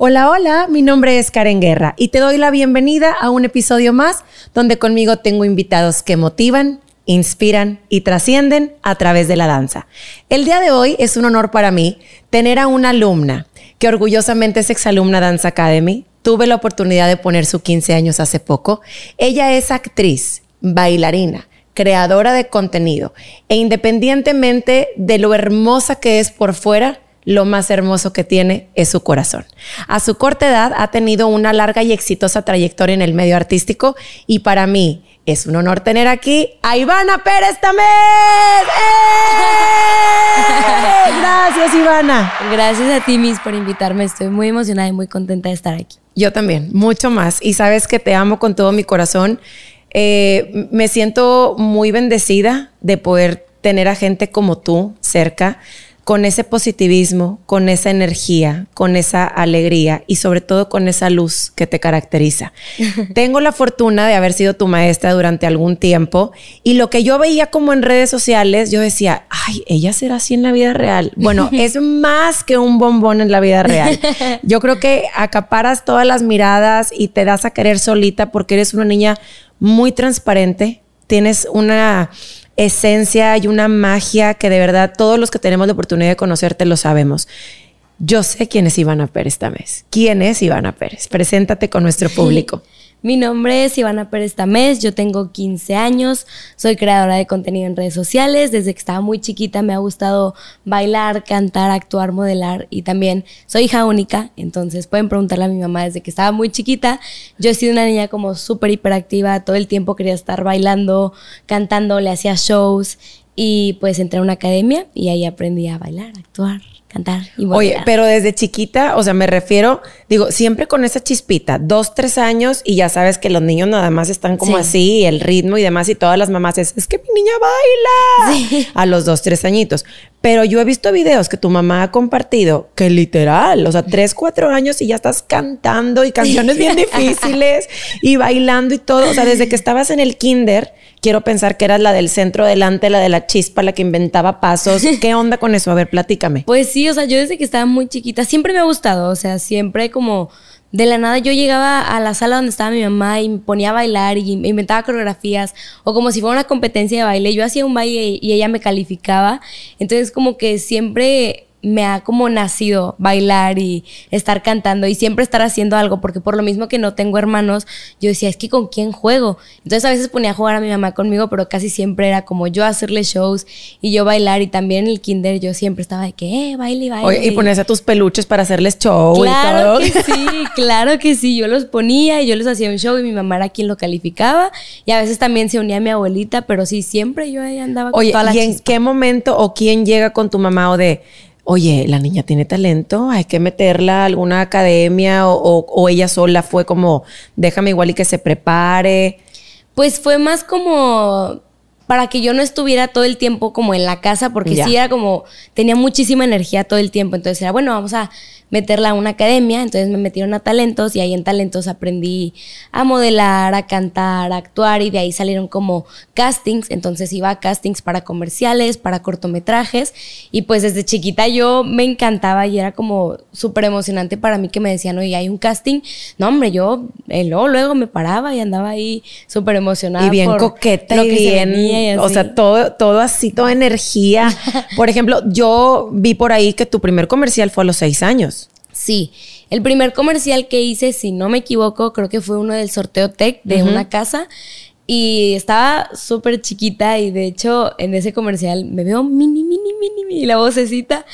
Hola, hola, mi nombre es Karen Guerra y te doy la bienvenida a un episodio más donde conmigo tengo invitados que motivan, inspiran y trascienden a través de la danza. El día de hoy es un honor para mí tener a una alumna que orgullosamente es exalumna Dance Academy. Tuve la oportunidad de poner su 15 años hace poco. Ella es actriz, bailarina, creadora de contenido e independientemente de lo hermosa que es por fuera, lo más hermoso que tiene es su corazón. A su corta edad ha tenido una larga y exitosa trayectoria en el medio artístico y para mí es un honor tener aquí a Ivana Pérez también. ¡Eh! Gracias, Ivana. Gracias a ti, Miss, por invitarme. Estoy muy emocionada y muy contenta de estar aquí. Yo también, mucho más. Y sabes que te amo con todo mi corazón. Eh, me siento muy bendecida de poder tener a gente como tú cerca con ese positivismo, con esa energía, con esa alegría y sobre todo con esa luz que te caracteriza. Tengo la fortuna de haber sido tu maestra durante algún tiempo y lo que yo veía como en redes sociales, yo decía, ay, ella será así en la vida real. Bueno, es más que un bombón en la vida real. Yo creo que acaparas todas las miradas y te das a querer solita porque eres una niña muy transparente, tienes una esencia y una magia que de verdad todos los que tenemos la oportunidad de conocerte lo sabemos. Yo sé quién es Ivana Pérez esta vez. ¿Quién es Ivana Pérez? Preséntate con nuestro público. Mi nombre es Ivana Pérez Tamés, yo tengo 15 años, soy creadora de contenido en redes sociales, desde que estaba muy chiquita me ha gustado bailar, cantar, actuar, modelar y también soy hija única, entonces pueden preguntarle a mi mamá desde que estaba muy chiquita, yo he sido una niña como súper hiperactiva, todo el tiempo quería estar bailando, cantando, le hacía shows y pues entré a una academia y ahí aprendí a bailar, actuar cantar y Oye, pero desde chiquita, o sea, me refiero, digo, siempre con esa chispita, dos, tres años y ya sabes que los niños nada más están como así, el ritmo y demás y todas las mamás es, es que mi niña baila a los dos, tres añitos. Pero yo he visto videos que tu mamá ha compartido que literal, o sea, tres, cuatro años y ya estás cantando y canciones bien difíciles y bailando y todo. O sea, desde que estabas en el kinder, quiero pensar que eras la del centro delante, la de la chispa, la que inventaba pasos. ¿Qué onda con eso? A ver, platícame. Pues sí, o sea, yo desde que estaba muy chiquita siempre me ha gustado, o sea, siempre como de la nada yo llegaba a la sala donde estaba mi mamá y me ponía a bailar y inventaba coreografías o como si fuera una competencia de baile. Yo hacía un baile y ella me calificaba. Entonces como que siempre me ha como nacido bailar y estar cantando y siempre estar haciendo algo, porque por lo mismo que no tengo hermanos, yo decía, es que con quién juego. Entonces a veces ponía a jugar a mi mamá conmigo, pero casi siempre era como yo hacerle shows y yo bailar y también en el kinder yo siempre estaba de que, eh, baile, baile. y ponías a tus peluches para hacerles show claro y todo. que sí, claro que sí, yo los ponía y yo les hacía un show y mi mamá era quien lo calificaba y a veces también se unía a mi abuelita, pero sí, siempre yo ahí andaba con toda la ¿y en qué momento o quién llega con tu mamá o de oye, la niña tiene talento, hay que meterla a alguna academia o, ella sola fue como, déjame igual y que se prepare. Pues fue más como para que yo no estuviera todo el tiempo como en la casa, porque sí era como, tenía muchísima energía todo el tiempo, entonces era, bueno, vamos a meterla a una academia, entonces me metieron a talentos y ahí en talentos aprendí a modelar, a cantar, a actuar y de ahí salieron como castings, entonces iba a castings para comerciales, para cortometrajes y pues desde chiquita yo me encantaba y era como súper emocionante para mí que me decían, oye, hay un casting, no hombre, yo eh, luego, luego me paraba y andaba ahí súper emocionada. Y bien coqueta y bien, o sea, todo, todo así, toda energía. Por ejemplo, yo vi por ahí que tu primer comercial fue a los seis años. Sí, el primer comercial que hice, si no me equivoco, creo que fue uno del sorteo Tech de una casa. Y estaba súper chiquita y de hecho en ese comercial me veo mini, mini, mini, mini la vocecita.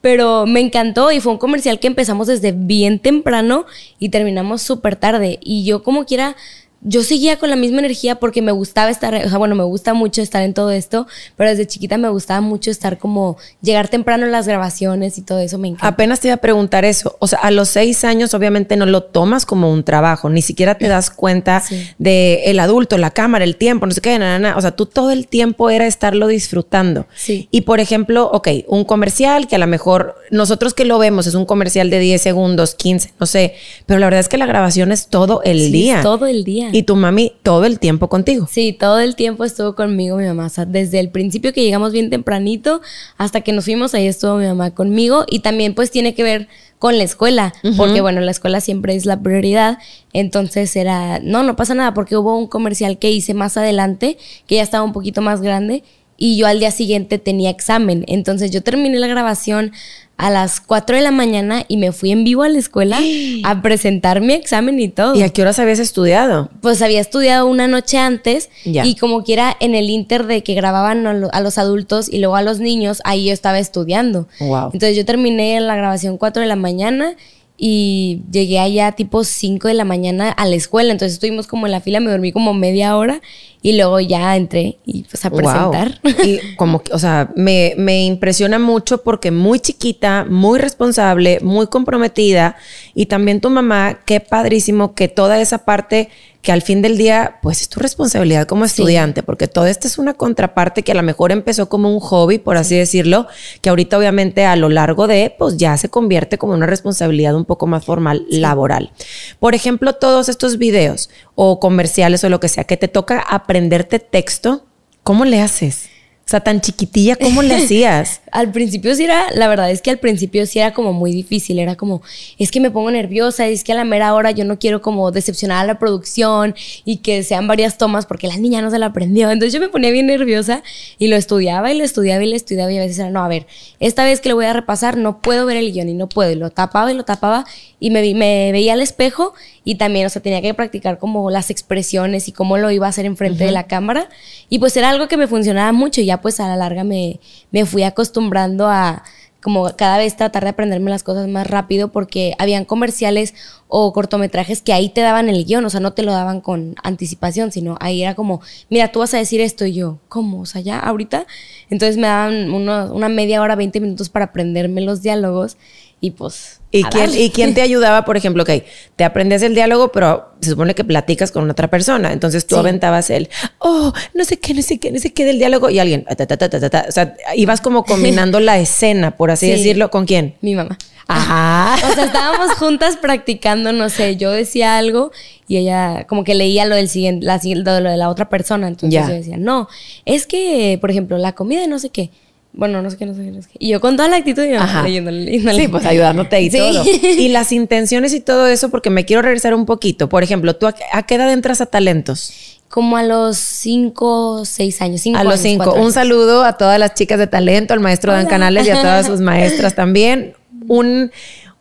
Pero me encantó y fue un comercial que empezamos desde bien temprano y terminamos súper tarde. Y yo como quiera yo seguía con la misma energía porque me gustaba estar, o sea, bueno, me gusta mucho estar en todo esto, pero desde chiquita me gustaba mucho estar como llegar temprano en las grabaciones y todo eso me encanta. Apenas te iba a preguntar eso, o sea, a los seis años obviamente no lo tomas como un trabajo, ni siquiera te das cuenta de el adulto, la cámara, el tiempo, no sé qué, nada, nada, o sea, tú todo el tiempo era estarlo disfrutando. Sí. Y por ejemplo, ok, un comercial que a lo mejor nosotros que lo vemos es un comercial de 10 segundos, 15, no sé, pero la verdad es que la grabación es todo el día. Todo el día. Y tu mami todo el tiempo contigo. Sí, todo el tiempo estuvo conmigo mi mamá. O sea, desde el principio que llegamos bien tempranito hasta que nos fuimos, ahí estuvo mi mamá conmigo. Y también pues tiene que ver con la escuela, porque bueno, la escuela siempre es la prioridad. Entonces era, no, no pasa nada, porque hubo un comercial que hice más adelante, que ya estaba un poquito más grande, y yo al día siguiente tenía examen. Entonces yo terminé la grabación a las 4 de la mañana y me fui en vivo a la escuela a presentar mi examen y todo. ¿Y a qué horas habías estudiado? Pues había estudiado una noche antes y como que era en el inter de que grababan a, los adultos y luego a los niños, ahí yo estaba estudiando. Wow. Entonces yo terminé la grabación 4 de la mañana y llegué allá tipo 5 de la mañana a la escuela. Entonces estuvimos como en la fila, me dormí como media hora y luego ya entré y pues a presentar. Y como, o sea, me, me impresiona mucho porque muy chiquita, muy responsable, muy comprometida y también tu mamá, qué padrísimo que toda esa parte que al fin del día, pues es tu responsabilidad como estudiante, porque todo esto es una contraparte que a lo mejor empezó como un hobby, por así decirlo, que ahorita obviamente a lo largo de, pues ya se convierte como una responsabilidad un poco más formal, laboral. Por ejemplo, todos estos videos o comerciales o lo que sea, que te toca aprenderte texto, ¿cómo le haces? O sea, tan chiquitilla, ¿cómo le hacías? al principio sí era, la verdad es que al principio sí era como muy difícil, era como, es que me pongo nerviosa, es que a la mera hora yo no quiero como decepcionar a la producción y que sean varias tomas porque la niña no se la aprendió. Entonces yo me ponía bien nerviosa y lo estudiaba y lo estudiaba y lo estudiaba y a veces era, no, a ver, esta vez que lo voy a repasar no puedo ver el guion y no puedo. Y lo tapaba y lo tapaba y me, me veía al espejo y también, o sea, tenía que practicar como las expresiones y cómo lo iba a hacer enfrente de la cámara. Y pues era algo que me funcionaba mucho y pues a la larga me, me fui acostumbrando a como cada vez tratar de aprenderme las cosas más rápido porque habían comerciales o cortometrajes que ahí te daban el guion, o sea, no te lo daban con anticipación, sino ahí era como, mira, tú vas a decir esto y yo, ¿cómo? O sea, ya, ahorita. Entonces me daban una media hora, 20 minutos para aprenderme los diálogos y pues... ¿Y quién, ¿Y quién te ayudaba, por ejemplo? Ok, te aprendes el diálogo, pero se supone que platicas con otra persona. Entonces tú aventabas el, oh, no sé qué, no sé qué, no sé qué del diálogo. Y alguien, o sea, ibas como combinando la escena, por así decirlo. ¿Con quién? Mi mamá. Ajá. o sea, estábamos juntas practicando, no sé, yo decía algo y ella como que leía lo del siguiente, la, lo de la otra persona. Entonces yo decía, no, es que, por ejemplo, la comida no sé qué bueno, no sé qué, no sé qué, no sé qué. Y yo con toda la actitud y leyéndole, Sí, pues ayudándote y todo. Y las intenciones y todo eso, porque me quiero regresar un poquito. Por ejemplo, ¿tú a, qué edad entras a talentos? Como a los cinco, seis años. Cinco a los cinco. Un saludo a todas las chicas de talento, al maestro Dan Canales y a todas sus maestras también. Un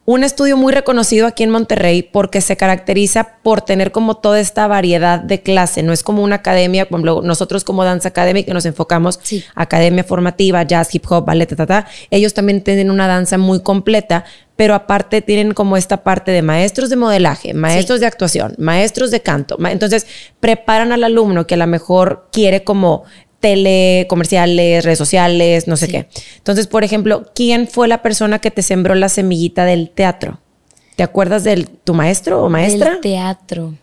un estudio muy reconocido aquí en Monterrey porque se caracteriza por tener como toda esta variedad de clase. No es como una academia, como nosotros como Danza Academy que nos enfocamos academia formativa, jazz, hip hop, ballet, ta, Ellos también tienen una danza muy completa, pero aparte tienen como esta parte de maestros de modelaje, maestros de actuación, maestros de canto. Entonces preparan al alumno que a lo mejor quiere como tele, comerciales, redes sociales, no sé qué. Entonces, por ejemplo, ¿quién fue la persona que te sembró la semillita del teatro? ¿Te acuerdas de tu maestro o maestra? Teatro.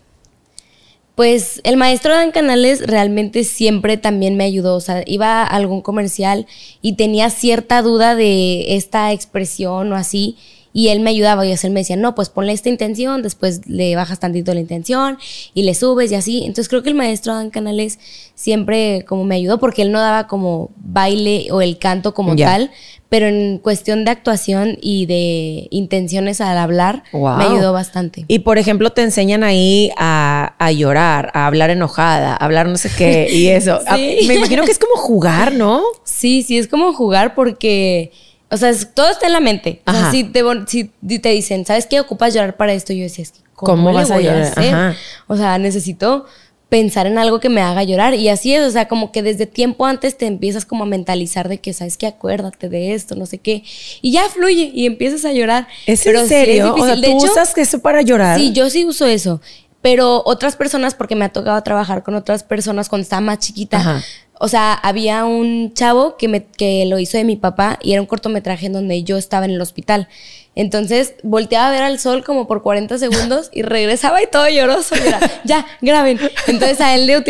Pues el maestro Dan Canales realmente siempre también me ayudó. O sea, iba a algún comercial y tenía cierta duda de esta expresión o así y él me ayudaba y él me decía, no, pues ponle esta intención, después le bajas tantito la intención y le subes y así. Entonces creo que el maestro Dan Canales siempre como me ayudó porque él no daba como baile o el canto como tal, pero en cuestión de actuación y de intenciones al hablar me ayudó bastante. Y por ejemplo te enseñan ahí a, llorar, a hablar enojada, a hablar no sé qué y eso. me imagino que es como jugar, ¿no? Sí, sí, es como jugar porque o sea, todo está en la mente. O sea, si te, si te dicen, ¿sabes qué? Ocupas llorar para esto. Yo decía, ¿cómo, vas a llorar? O sea, necesito pensar en algo que me haga llorar. Y así es, o sea, como que desde tiempo antes te empiezas como a mentalizar de que, ¿sabes qué? Acuérdate de esto, no sé qué. Y ya fluye y empiezas a llorar. ¿Es en serio? o sea, ¿tú usas eso para llorar? Sí, yo sí uso eso. Pero otras personas, porque me ha tocado trabajar con otras personas cuando estaba más chiquita, o sea, había un chavo que, me, que lo hizo de mi papá y era un cortometraje en donde yo estaba en el hospital. Entonces volteaba a ver al sol como por 40 segundos y regresaba y todo lloroso. ya, graben. Entonces a él le,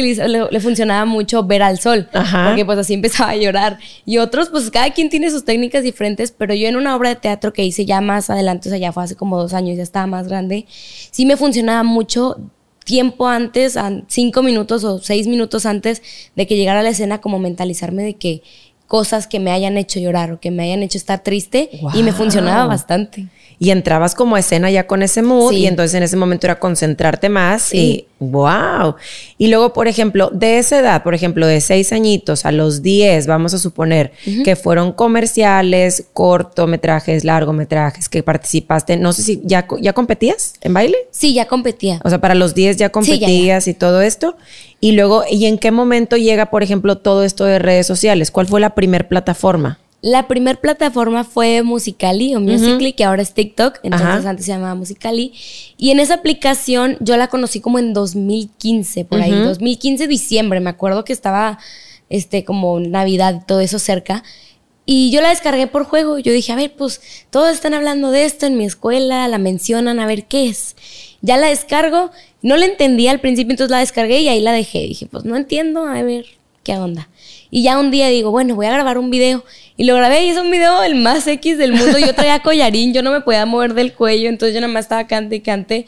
le, funcionaba mucho ver al sol, porque pues así empezaba a llorar. Y otros, pues cada quien tiene sus técnicas diferentes, pero yo en una obra de teatro que hice ya más adelante, o sea, ya fue hace como dos años, ya estaba más grande, sí me funcionaba mucho tiempo antes, cinco minutos o seis minutos antes de que llegara a la escena, como mentalizarme de que cosas que me hayan hecho llorar o que me hayan hecho estar triste y me funcionaba bastante. Y entrabas como a escena ya con ese mood Sí. y entonces en ese momento era concentrarte más y wow. Y luego, por ejemplo, de esa edad, por ejemplo, de seis añitos a los 10, vamos a suponer que fueron comerciales, cortometrajes, largometrajes, que participaste, no sé si ya, ya competías en baile. Sí, ya competía. O sea, para los 10 ya ya, competías y todo esto. Y luego, ¿y en qué momento llega, por ejemplo, todo esto de redes sociales? ¿Cuál fue la primer plataforma? La primer plataforma fue Musicali o Musically, que ahora es TikTok, entonces Ajá. antes se llamaba Musicali. Y en esa aplicación yo la conocí como en 2015, por ahí, 2015 diciembre, me acuerdo que estaba este como Navidad y todo eso cerca. Y yo la descargué por juego. Yo dije, a ver, pues todos están hablando de esto en mi escuela, la mencionan, a ver qué es. Ya la descargo, no la entendía al principio, entonces la descargué y ahí la dejé. Dije, pues no entiendo, a ver qué onda. Y ya un día digo, bueno, voy a grabar un video. Y lo grabé y es un video el más X del mundo. Yo traía collarín, yo no me podía mover del cuello, entonces yo nada más estaba cante y cante.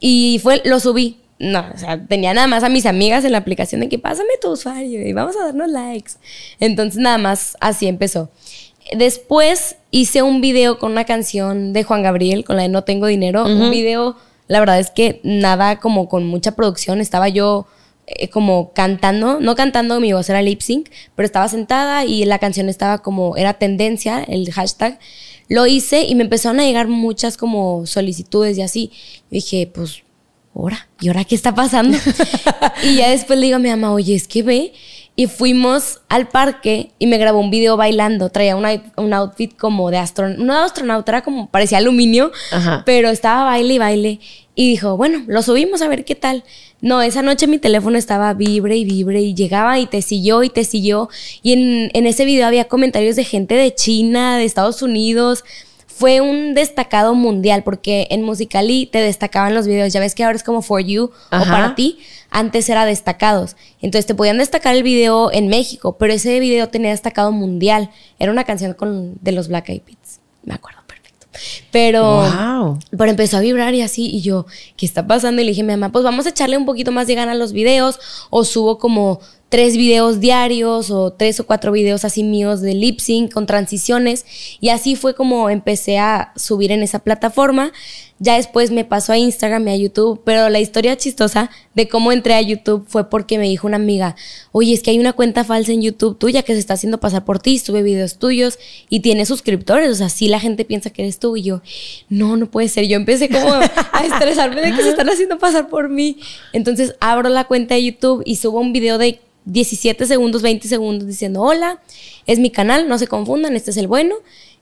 Y fue, lo subí. No, o sea, tenía nada más a mis amigas en la aplicación de que pásame tu usuario y vamos a darnos likes. Entonces nada más así empezó. Después hice un video con una canción de Juan Gabriel, con la de No Tengo Dinero. Un video, la verdad es que nada como con mucha producción. Estaba yo eh, como cantando, no cantando, mi voz era lip sync, pero estaba sentada y la canción estaba como, era tendencia, el hashtag. Lo hice y me empezaron a llegar muchas como solicitudes y así. dije, pues, ahora, ¿y ahora qué está pasando? y ya después le digo a mi mamá, oye, es que ve. Y fuimos al parque y me grabó un video bailando. Traía una- un outfit como de astronauta. No de astronauta, era como, parecía aluminio. Ajá. Pero estaba baile y baile. Y dijo, bueno, lo subimos a ver qué tal. No, esa noche mi teléfono estaba vibre y vibre y llegaba y te siguió y te siguió. Y en, en ese video había comentarios de gente de China, de Estados Unidos. Fue un destacado mundial porque en Musicali te destacaban los videos. Ya ves que ahora es como For You o Ajá. para ti. Antes era destacados. Entonces te podían destacar el video en México, pero ese video tenía destacado mundial. Era una canción con, de los Black Eyed Peas. Me acuerdo perfecto. Pero... Wow. Pero empezó a vibrar y así, y yo, ¿qué está pasando? Y le dije a mi mamá, pues vamos a echarle un poquito más de gana a los videos, o subo como tres videos diarios, o tres o cuatro videos así míos de lip sync con transiciones, y así fue como empecé a subir en esa plataforma. Ya después me pasó a Instagram y a YouTube, pero la historia chistosa de cómo entré a YouTube fue porque me dijo una amiga, oye, es que hay una cuenta falsa en YouTube tuya que se está haciendo pasar por ti, sube videos tuyos y tiene suscriptores, o sea, sí la gente piensa que eres tú y yo, no, no puede ser. Yo empecé como a estresarme de que se están haciendo pasar por mí. Entonces abro la cuenta de YouTube y subo un video de 17 segundos, 20 segundos diciendo, hola, es mi canal, no se confundan, este es el bueno.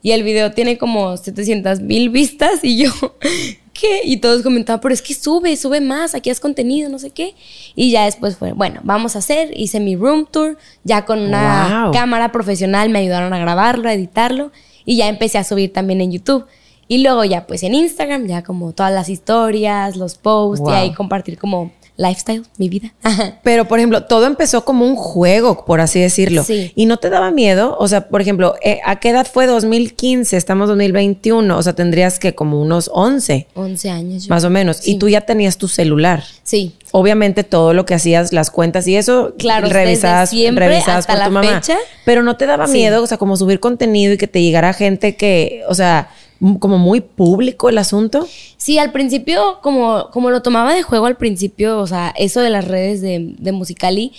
Y el video tiene como 700 mil vistas y yo, ¿qué? Y todos comentaban, pero es que sube, sube más, aquí has contenido, no sé qué. Y ya después fue, bueno, vamos a hacer, hice mi room tour, ya con una Wow. cámara profesional me ayudaron a grabarlo, a editarlo y ya empecé a subir también en YouTube. Y luego ya pues en Instagram, ya como todas las historias, los posts Wow. y ahí compartir como lifestyle, mi vida. Pero, por ejemplo, todo empezó como un juego, por así decirlo. Sí. ¿Y no te daba miedo? O sea, por ejemplo, eh, ¿a qué edad fue 2015? Estamos 2021. O sea, tendrías que como unos 11, 11 años. yo. más o menos. Sí. Y tú ya tenías tu celular. Sí. Obviamente todo lo que hacías, las cuentas y eso, Claro, hasta por la tu mamá. fecha. Pero no te daba Sí. miedo, o sea, como subir contenido y que te llegara gente que, o sea, como muy público el asunto. Sí, al principio, como, como lo tomaba de juego al principio, o sea, eso de las redes de, de Musicali,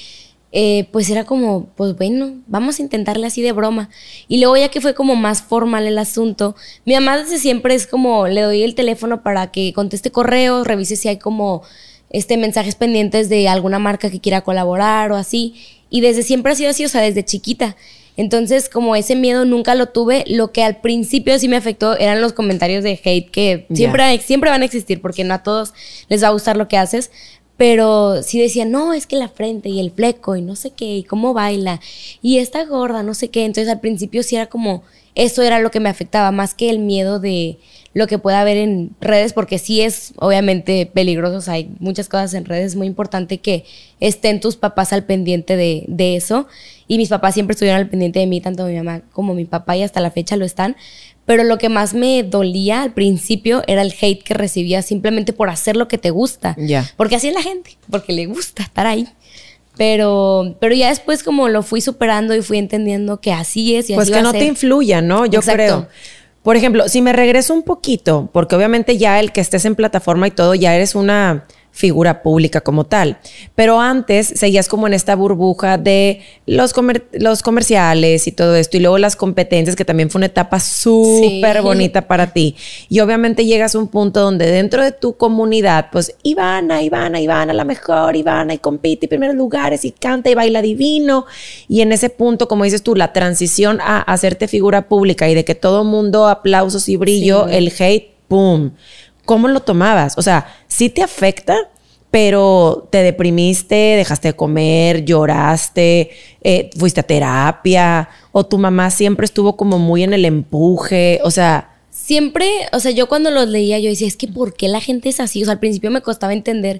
eh, pues era como, pues bueno, vamos a intentarle así de broma. Y luego ya que fue como más formal el asunto, mi mamá desde siempre es como, le doy el teléfono para que conteste correos, revise si hay como este mensajes pendientes de alguna marca que quiera colaborar o así. Y desde siempre ha sido así, o sea, desde chiquita. Entonces, como ese miedo nunca lo tuve, lo que al principio sí me afectó eran los comentarios de hate que siempre, siempre van a existir porque no a todos les va a gustar lo que haces. Pero sí decían, no, es que la frente y el fleco y no sé qué, y cómo baila, y está gorda, no sé qué. Entonces al principio sí era como, eso era lo que me afectaba, más que el miedo de lo que pueda haber en redes, porque sí es obviamente peligroso, o sea, hay muchas cosas en redes, es muy importante que estén tus papás al pendiente de, de eso. Y mis papás siempre estuvieron al pendiente de mí, tanto mi mamá como mi papá, y hasta la fecha lo están. Pero lo que más me dolía al principio era el hate que recibía simplemente por hacer lo que te gusta. Ya. Porque así es la gente, porque le gusta estar ahí. Pero, pero ya después como lo fui superando y fui entendiendo que así es y Pues así que no ser. te influya, ¿no? Yo Exacto. creo. Por ejemplo, si me regreso un poquito, porque obviamente ya el que estés en plataforma y todo, ya eres una figura pública como tal. Pero antes seguías como en esta burbuja de los, los comerciales y todo esto, y luego las competencias, que también fue una etapa súper bonita para ti. Y obviamente llegas a un punto donde dentro de tu comunidad, pues Ivana, Ivana, Ivana, la mejor, Ivana, y compite en primeros lugares, y canta y baila divino. Y en ese punto, como dices tú, la transición a hacerte figura pública y de que todo mundo aplausos y brillo, el hate, ¡pum! ¿Cómo lo tomabas? O sea, sí te afecta, pero te deprimiste, dejaste de comer, lloraste, eh, fuiste a terapia, o tu mamá siempre estuvo como muy en el empuje, o sea... Siempre, o sea, yo cuando los leía, yo decía, es que ¿por qué la gente es así? O sea, al principio me costaba entender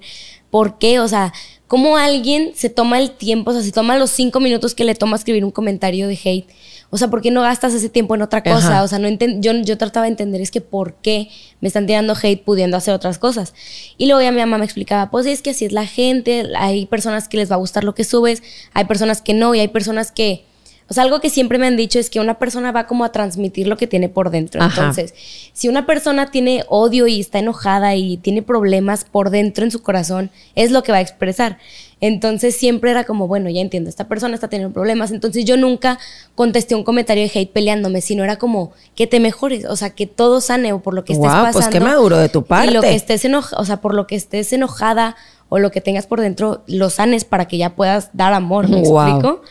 por qué, o sea, cómo alguien se toma el tiempo, o sea, se toma los cinco minutos que le toma escribir un comentario de hate o sea, ¿por qué no gastas ese tiempo en otra cosa? O sea, no yo, yo trataba de entender es que por qué me están tirando hate pudiendo hacer otras cosas. Y luego ya mi mamá me explicaba, pues es que así es la gente, hay personas que les va a gustar lo que subes, hay personas que no, y hay personas que o sea, algo que siempre me han dicho es que una persona va como a transmitir lo que tiene por dentro. Entonces, si una persona tiene odio y está enojada y tiene problemas por dentro en su corazón, es lo que va a expresar. Entonces siempre era como, bueno, ya entiendo, esta persona está teniendo problemas. Entonces yo nunca contesté un comentario de hate peleándome, sino era como que te mejores, o sea, que todo sane o por lo que estés pasando. pues qué maduro de tu parte. Y lo que estés enojada, o sea, por lo que estés enojada o lo que tengas por dentro, lo sanes para que ya puedas dar amor, ¿me explico?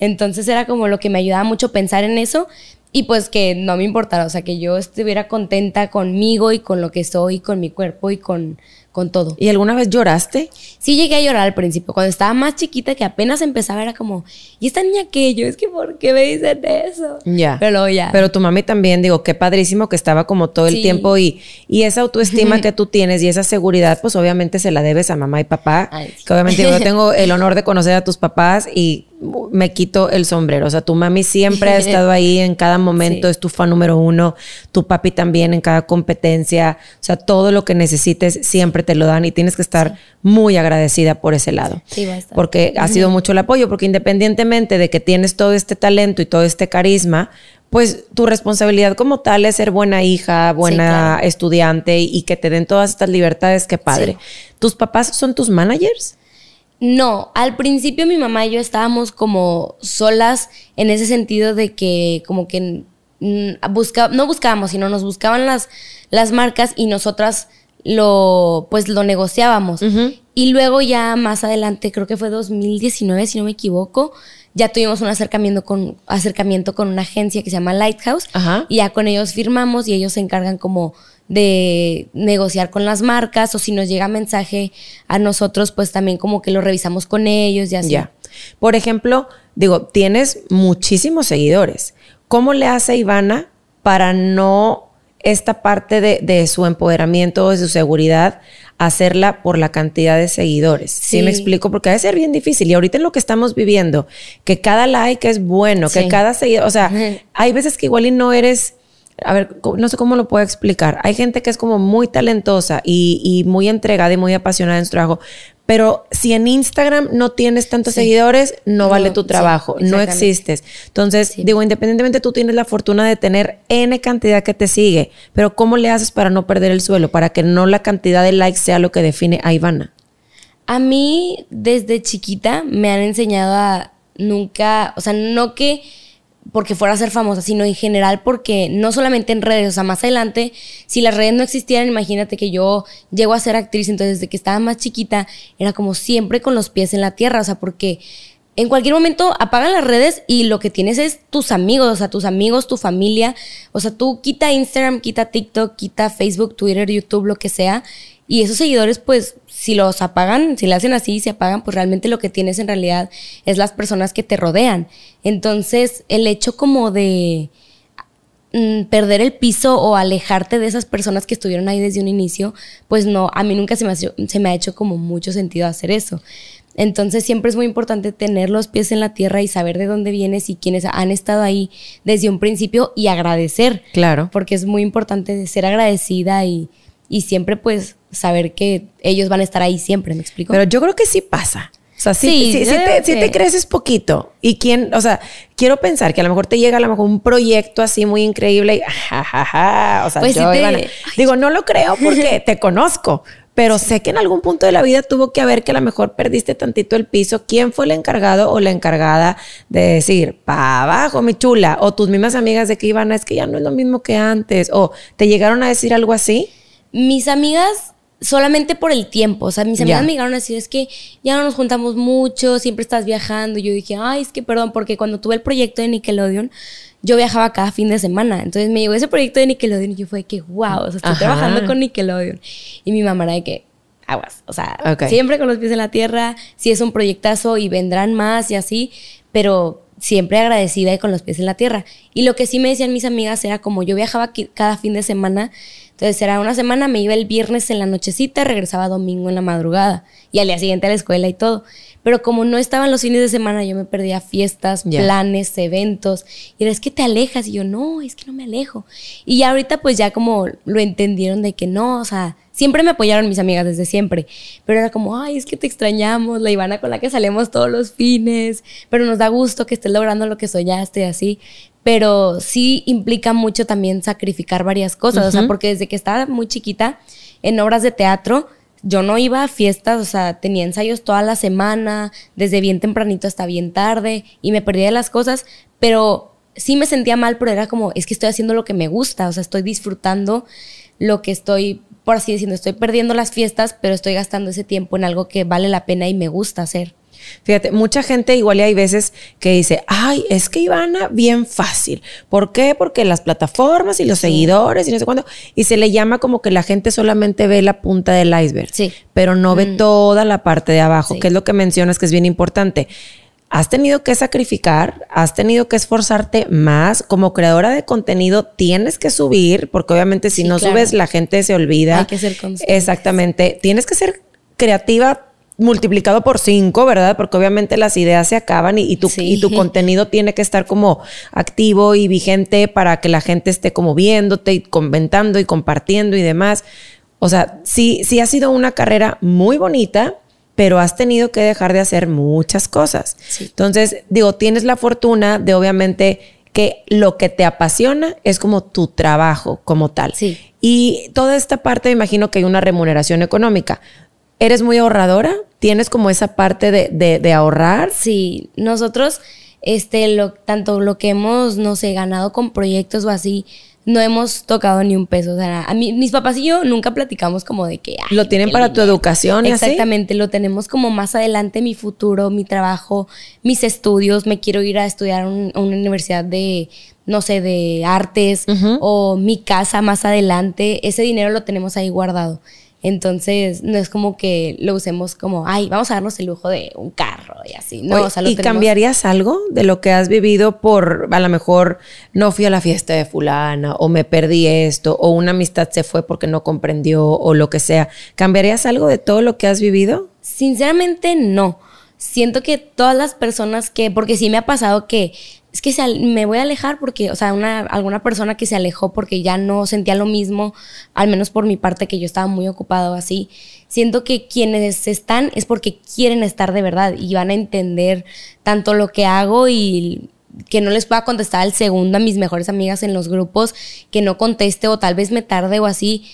Entonces era como lo que me ayudaba mucho pensar en eso y pues que no me importara, o sea, que yo estuviera contenta conmigo y con lo que soy, con mi cuerpo y con, con todo. ¿Y alguna vez lloraste? Sí llegué a llorar al principio, cuando estaba más chiquita que apenas empezaba era como, ¿y esta niña qué? Yo es que ¿por qué me dicen eso? Ya. Pero ya. Pero tu mami también, digo, qué padrísimo que estaba como todo el tiempo y, y esa autoestima que tú tienes y esa seguridad, pues obviamente se la debes a mamá y papá. Que obviamente yo tengo el honor de conocer a tus papás y me quito el sombrero. O sea, tu mami siempre ha estado ahí en cada momento, es tu fan número uno, tu papi también en cada competencia. O sea, todo lo que necesites siempre te lo dan y tienes que estar muy agradecida por ese lado. Sí. Porque ha sido mucho el apoyo, porque independientemente de que tienes todo este talento y todo este carisma, pues tu responsabilidad como tal es ser buena hija, buena estudiante y que te den todas estas libertades, qué padre. ¿Tus papás son tus managers? No, al principio mi mamá y yo estábamos como solas en ese sentido de que como que busca, no buscábamos, sino nos buscaban las, las marcas y nosotras lo pues lo negociábamos. Y luego ya más adelante, creo que fue 2019 si no me equivoco, ya tuvimos un acercamiento con acercamiento con una agencia que se llama Lighthouse y ya con ellos firmamos y ellos se encargan como de negociar con las marcas o si nos llega mensaje a nosotros, pues también como que lo revisamos con ellos y así. Ya. Por ejemplo, digo, tienes muchísimos seguidores. ¿Cómo le hace Ivana para no esta parte de, su empoderamiento, de su seguridad, hacerla por la cantidad de seguidores. Sí. me explico? Porque debe ser bien difícil. Y ahorita en lo que estamos viviendo, que cada like es bueno, que cada seguidor, o sea, hay veces que igual y no eres a ver, no sé cómo lo puedo explicar. Hay gente que es como muy talentosa y, muy entregada y muy apasionada en su trabajo, pero si en Instagram no tienes tantos seguidores, no, vale tu trabajo, no existes. Entonces, digo, independientemente tú tienes la fortuna de tener N cantidad que te sigue, pero ¿cómo le haces para no perder el suelo, para que no la cantidad de likes sea lo que define a Ivana? A mí, desde chiquita, me han enseñado a nunca, o sea, no que porque fuera a ser famosa, sino en general porque no solamente en redes, o sea, más adelante, si las redes no existieran, imagínate que yo llego a ser actriz, entonces desde que estaba más chiquita era como siempre con los pies en la tierra, o sea, porque en cualquier momento apagan las redes y lo que tienes es tus amigos, o sea, tus amigos, tu familia, o sea, tú quita Instagram, quita TikTok, quita Facebook, Twitter, YouTube, lo que sea, y esos seguidores, pues, si los apagan, si le hacen así y se apagan, pues realmente lo que tienes en realidad es las personas que te rodean. Entonces, el hecho como de mm, perder el piso o alejarte de esas personas que estuvieron ahí desde un inicio, pues no, a mí nunca se me, ha, se me ha hecho como mucho sentido hacer eso. Entonces siempre es muy importante tener los pies en la tierra y saber de dónde vienes y quiénes han estado ahí desde un principio y agradecer. Claro. Porque es muy importante ser agradecida y, y siempre pues saber que ellos van a estar ahí siempre, ¿me explico? Pero yo creo que sí pasa. sea, sí, Sí, sí, sí te, sí que- te creces poquito. Y quién, o sea, quiero pensar que a lo mejor te llega a lo mejor un proyecto así muy increíble y ja, ja, ja, o sea, Pues yo, te- Ivana, digo, no lo creo porque te conozco, pero sé que en algún punto de la vida tuvo que haber que a lo mejor perdiste tantito el piso. ¿Quién fue el encargado o la encargada de decir, pa' abajo, mi chula? O tus mismas amigas de que Ivana, es que ya no es lo mismo que antes. O te llegaron a decir algo así. Mis amigas solamente por el tiempo, o sea, mis amigas Ya. me llegaron a decir, es que ya no nos juntamos mucho, siempre estás viajando. Y yo dije, ay, es que perdón, porque cuando tuve el proyecto de Nickelodeon, yo viajaba cada fin de semana. Entonces me llegó ese proyecto de Nickelodeon y yo fue que, wow, o sea, estoy Ajá. trabajando con Nickelodeon. Y mi mamá era de que, aguas, o sea, Ok. siempre con los pies en la tierra, si es un proyectazo y vendrán más y así, pero siempre agradecida y con los pies en la tierra. Y lo que sí me decían mis amigas era como yo viajaba cada fin de semana, entonces era una semana, me iba el viernes en la nochecita, regresaba domingo en la madrugada y al día siguiente a la escuela y todo. Pero como no estaban los fines de semana, yo me perdía fiestas, planes, eventos. Y era, es que te alejas. Y yo, no, es que no me alejo. Y ya ahorita pues ya como lo entendieron de que no, o sea, siempre me apoyaron mis amigas desde siempre. Pero era como, ay, es que te extrañamos, la Ivana con la que salimos todos los fines. Pero nos da gusto que estés logrando lo que soñaste así. Pero sí implica mucho también sacrificar varias cosas. O sea, porque desde que estaba muy chiquita, en obras de teatro, yo no iba a fiestas, o sea, tenía ensayos toda la semana, desde bien tempranito hasta bien tarde, y me perdía de las cosas, pero sí me sentía mal, pero era como, es que estoy haciendo lo que me gusta, o sea, estoy disfrutando lo que estoy, por así decirlo, estoy perdiendo las fiestas, pero estoy gastando ese tiempo en algo que vale la pena y me gusta hacer. Fíjate, mucha gente igual y hay veces que dice, ay, es que Ivana, bien fácil. ¿Por qué? Porque las plataformas y los seguidores y no sé cuándo. Y se le llama como que la gente solamente ve la punta del iceberg, Sí. pero no ve toda la parte de abajo, Sí. que es lo que mencionas que es bien importante. Has tenido que sacrificar, has tenido que esforzarte más. Como creadora de contenido tienes que subir, porque obviamente si Sí, no claro. subes la gente se olvida. Hay que ser constante. Exactamente. Tienes que ser creativa multiplicado por cinco, ¿verdad? Porque obviamente las ideas se acaban y, y tu, Sí. y tu contenido tiene que estar como activo y vigente para que la gente esté como viéndote y comentando y compartiendo y demás. O sea, sí, sí ha sido una carrera muy bonita, pero has tenido que dejar de hacer muchas cosas. Sí. Entonces, digo, tienes la fortuna de obviamente que lo que te apasiona es como tu trabajo como tal. Sí. Y toda esta parte, me imagino que hay una remuneración económica. ¿Eres muy ahorradora? ¿Tienes como esa parte de, de- de ahorrar? Sí, nosotros, este, lo, tanto lo que hemos, no sé, ganado con proyectos o así, no hemos tocado ni un peso. O sea, a mí, mis papás y yo nunca platicamos como de que... ¿Lo tienen para tu educación? Exactamente, lo tenemos como más adelante, mi futuro, mi trabajo, mis estudios. Me quiero ir a estudiar a un- una universidad de, no sé, de artes o mi casa más adelante. Ese dinero lo tenemos ahí guardado. Entonces, no es como que lo usemos como, ay, vamos a darnos el lujo de un carro y así. No, Oye, o sea, lo ¿Y tenemos- cambiarías algo de lo que has vivido por, a lo mejor, no fui a la fiesta de fulana, o me perdí esto, o una amistad se fue porque no comprendió, o lo que sea? ¿Cambiarías algo de todo lo que has vivido? Sinceramente, no. Siento que todas las personas que, porque sí me ha pasado que es que se me voy a alejar porque, o sea, una, alguna persona que se alejó porque ya no sentía lo mismo, al menos por mi parte que yo estaba muy ocupado así. Siento que quienes están es porque quieren estar de verdad y van a entender tanto lo que hago y que no les pueda contestar al segundo a mis mejores amigas en los grupos, que no conteste o tal vez me tarde o así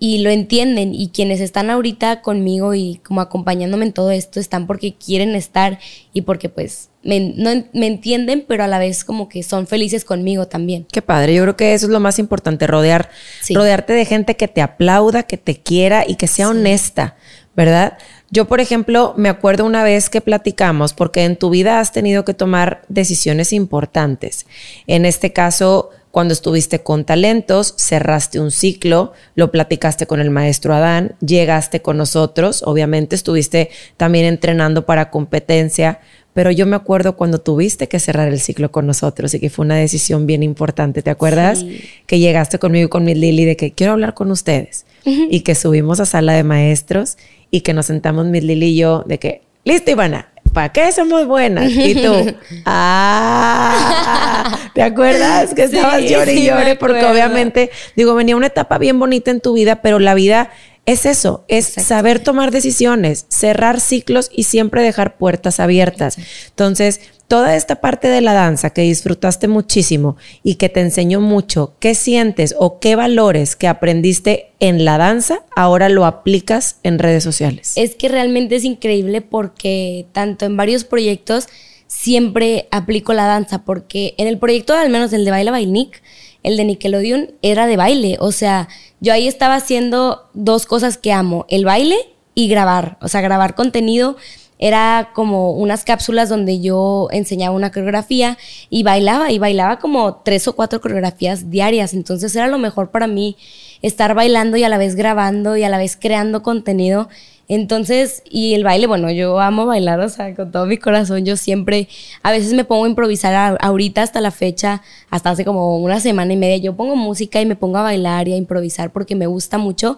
y lo entienden y quienes están ahorita conmigo y como acompañándome en todo esto están porque quieren estar y porque pues me, no me entienden pero a la vez como que son felices conmigo también. Qué padre, yo creo que eso es lo más importante, rodear, Sí. rodearte de gente que te aplauda, que te quiera y que sea honesta, ¿verdad? Yo, por ejemplo, me acuerdo una vez que platicamos, porque en tu vida has tenido que tomar decisiones importantes. En este caso, cuando estuviste con talentos, cerraste un ciclo, lo platicaste con el maestro Adán, llegaste con nosotros, obviamente estuviste también entrenando para competencia, pero yo me acuerdo cuando tuviste que cerrar el ciclo con nosotros y que fue una decisión bien importante, ¿te acuerdas? Sí. Que llegaste conmigo y con mi Lili de que quiero hablar con ustedes y que subimos a sala de maestros y que nos sentamos mi Lili y yo de que, listo Ivana, ¿para qué somos buenas? Y tú, ah, ¿te acuerdas? Que Sí, estabas llore y sí me llore porque obviamente, digo, venía una etapa bien bonita en tu vida, pero la vida es eso, es saber tomar decisiones, cerrar ciclos y siempre dejar puertas abiertas. Entonces, toda esta parte de la danza que disfrutaste muchísimo y que te enseñó mucho, ¿qué sientes o qué valores que aprendiste en la danza ahora lo aplicas en redes sociales? Es que realmente es increíble porque tanto en varios proyectos siempre aplico la danza, porque en el proyecto, al menos el de Baila Bailnik, el de Nickelodeon era de baile. O sea, yo ahí estaba haciendo dos cosas que amo, el baile y grabar. O sea, grabar contenido era como unas cápsulas donde yo enseñaba una coreografía y bailaba, y bailaba como tres o cuatro coreografías diarias. Entonces era lo mejor para mí estar bailando y a la vez grabando y a la vez creando contenido. Entonces, y el baile, bueno, yo amo bailar, o sea, con todo mi corazón, yo siempre, a veces me pongo a improvisar ahorita hasta la fecha, hasta hace como una semana y media, yo pongo música y me pongo a bailar y a improvisar porque me gusta mucho,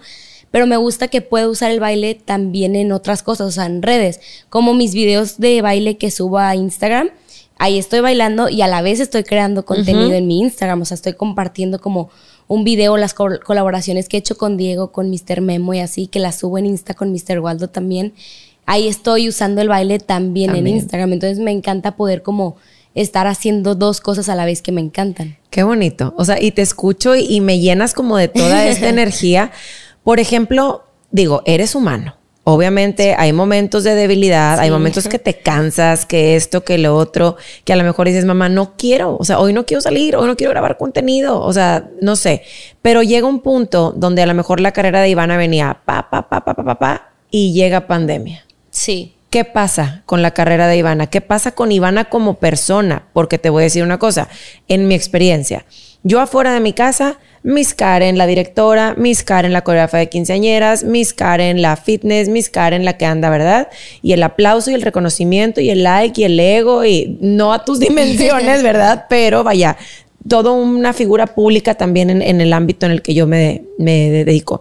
pero me gusta que puedo usar el baile también en otras cosas, o sea, en redes, como mis videos de baile que subo a Instagram, ahí estoy bailando y a la vez estoy creando contenido en mi Instagram, o sea, estoy compartiendo como un video, las colaboraciones que he hecho con Diego, con Mr. Memo y así, que las subo en Insta con Mr. Waldo también. Ahí estoy usando el baile también, en Instagram. Entonces me encanta poder como estar haciendo dos cosas a la vez que me encantan. Qué bonito. O sea, y te escucho y me llenas como de toda esta energía. Por ejemplo, digo, eres humano. Obviamente hay momentos de debilidad, hay momentos que te cansas, que esto, que lo otro, que a lo mejor dices, mamá, no quiero, o sea, hoy no quiero salir, hoy no quiero grabar contenido, o sea, no sé. Pero llega un punto donde a lo mejor la carrera de Ivana venía pa, pa, pa, pa, pa, pa, pa, y llega pandemia. Sí. ¿Qué pasa con la carrera de Ivana? ¿Qué pasa con Ivana como persona? Porque te voy a decir una cosa, en mi experiencia, yo afuera de mi casa Miss Karen, la directora, Miss Karen, la coreógrafa de quinceañeras, Miss Karen, la fitness, Miss Karen, la que anda, ¿verdad? Y el aplauso y el reconocimiento y el like y el ego y no a tus dimensiones, ¿verdad? Pero vaya, todo una figura pública también en, el ámbito en el que yo me, me dedico.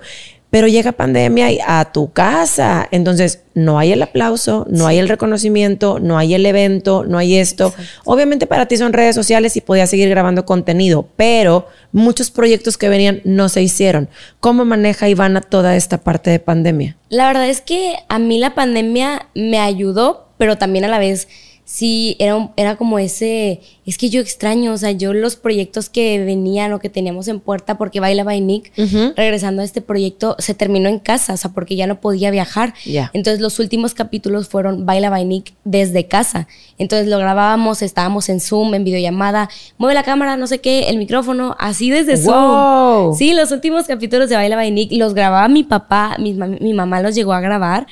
Pero llega pandemia y a tu casa. Entonces, no hay el aplauso, no hay el reconocimiento, no hay el evento, no hay esto. Obviamente para ti son redes sociales y podías seguir grabando contenido, pero muchos proyectos que venían no se hicieron. ¿Cómo maneja Ivana toda esta parte de pandemia? La verdad es que a mí la pandemia me ayudó, pero también a la vez sí, era, era como ese, es que yo extraño, o sea, yo los proyectos que venían o que teníamos en puerta, porque Baila by Nick, regresando a este proyecto, se terminó en casa, o sea, porque ya no podía viajar. Entonces los últimos capítulos fueron Baila by Nick desde casa. Entonces lo grabábamos, estábamos en Zoom, en videollamada, mueve la cámara, no sé qué, el micrófono, así desde Zoom. Sí, los últimos capítulos de Baila by Nick los grababa mi papá, mi, mi mamá los llegó a grabar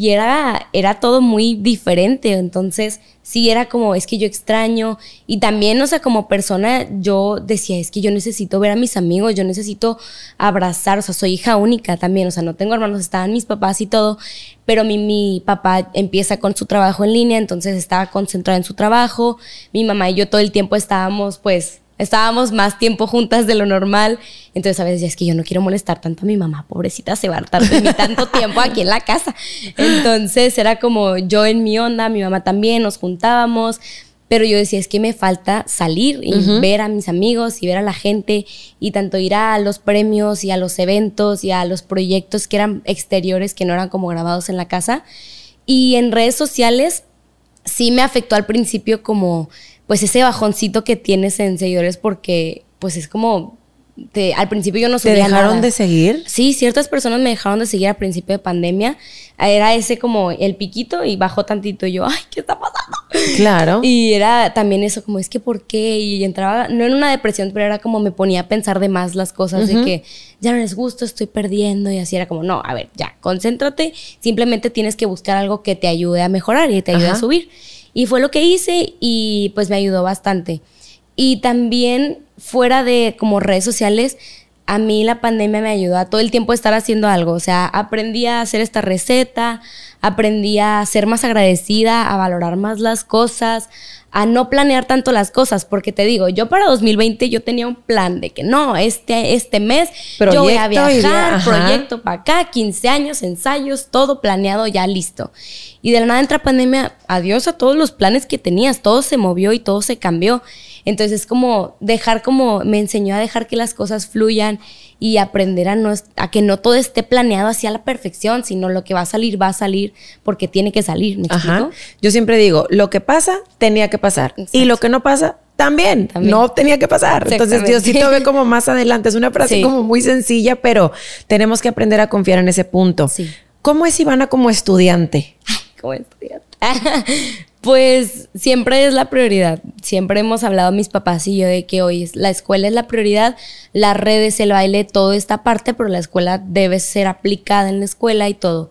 y era, era todo muy diferente. Entonces, sí, era como, es que yo extraño. Y también, o sea, como persona, yo decía, es que yo necesito ver a mis amigos, yo necesito abrazar, o sea, soy hija única también, o sea, no tengo hermanos, estaban mis papás y todo, pero mi, mi papá empieza con su trabajo en línea, entonces estaba concentrado en su trabajo, mi mamá y yo todo el tiempo estábamos, pues, estábamos más tiempo juntas de lo normal. Entonces a veces es que yo no quiero molestar tanto a mi mamá, pobrecita, se va a hartar de mí tanto tiempo aquí en la casa. Entonces era como yo en mi onda, mi mamá también, nos juntábamos. Pero yo decía, es que me falta salir y ver a mis amigos y ver a la gente y tanto ir a los premios y a los eventos y a los proyectos que eran exteriores, que no eran como grabados en la casa. Y en redes sociales sí me afectó al principio como pues ese bajoncito que tienes en seguidores porque pues es como te, al principio yo no subía ¿Te dejaron de seguir? Sí, ciertas personas me dejaron de seguir al principio de pandemia. Era ese como el piquito y bajó tantito y yo, ay, ¿qué está pasando? Claro. Y era también eso como, es que ¿por qué? Y entraba, no en una depresión, pero era como me ponía a pensar de más las cosas, de que ya no les gusto, estoy perdiendo y así era como, no, a ver, ya, concéntrate, simplemente tienes que buscar algo que te ayude a mejorar y te ayude a subir. Y fue lo que hice y pues me ayudó bastante. Y también fuera de como redes sociales, a mí la pandemia me ayudó a todo el tiempo estar haciendo algo. O sea, aprendí a hacer esta receta, aprendí a ser más agradecida, a valorar más las cosas, a no planear tanto las cosas, porque te digo, yo para 2020 yo tenía un plan de que no, este, este mes yo voy a viajar, proyecto para acá, 15 años, ensayos, todo planeado, ya listo. Y de la nada entra pandemia, adiós a todos los planes que tenías, todo se movió y todo se cambió. Entonces es como dejar como, me enseñó a dejar que las cosas fluyan y aprender a, no, a que no todo esté planeado hacia la perfección, sino lo que va a salir, va a salir porque tiene que salir. ¿Me explico? Yo siempre digo, lo que pasa tenía que pasar y lo que no pasa también, no tenía que pasar. Entonces Diosito ve como más adelante. Es una frase como muy sencilla, pero tenemos que aprender a confiar en ese punto. Sí. ¿Cómo es Ivana como estudiante? Como estudiante. pues siempre es la prioridad. Siempre hemos hablado mis papás y yo de que hoy la escuela es la prioridad, las redes, el baile, todo esta parte, pero la escuela debe ser aplicada en la escuela y todo.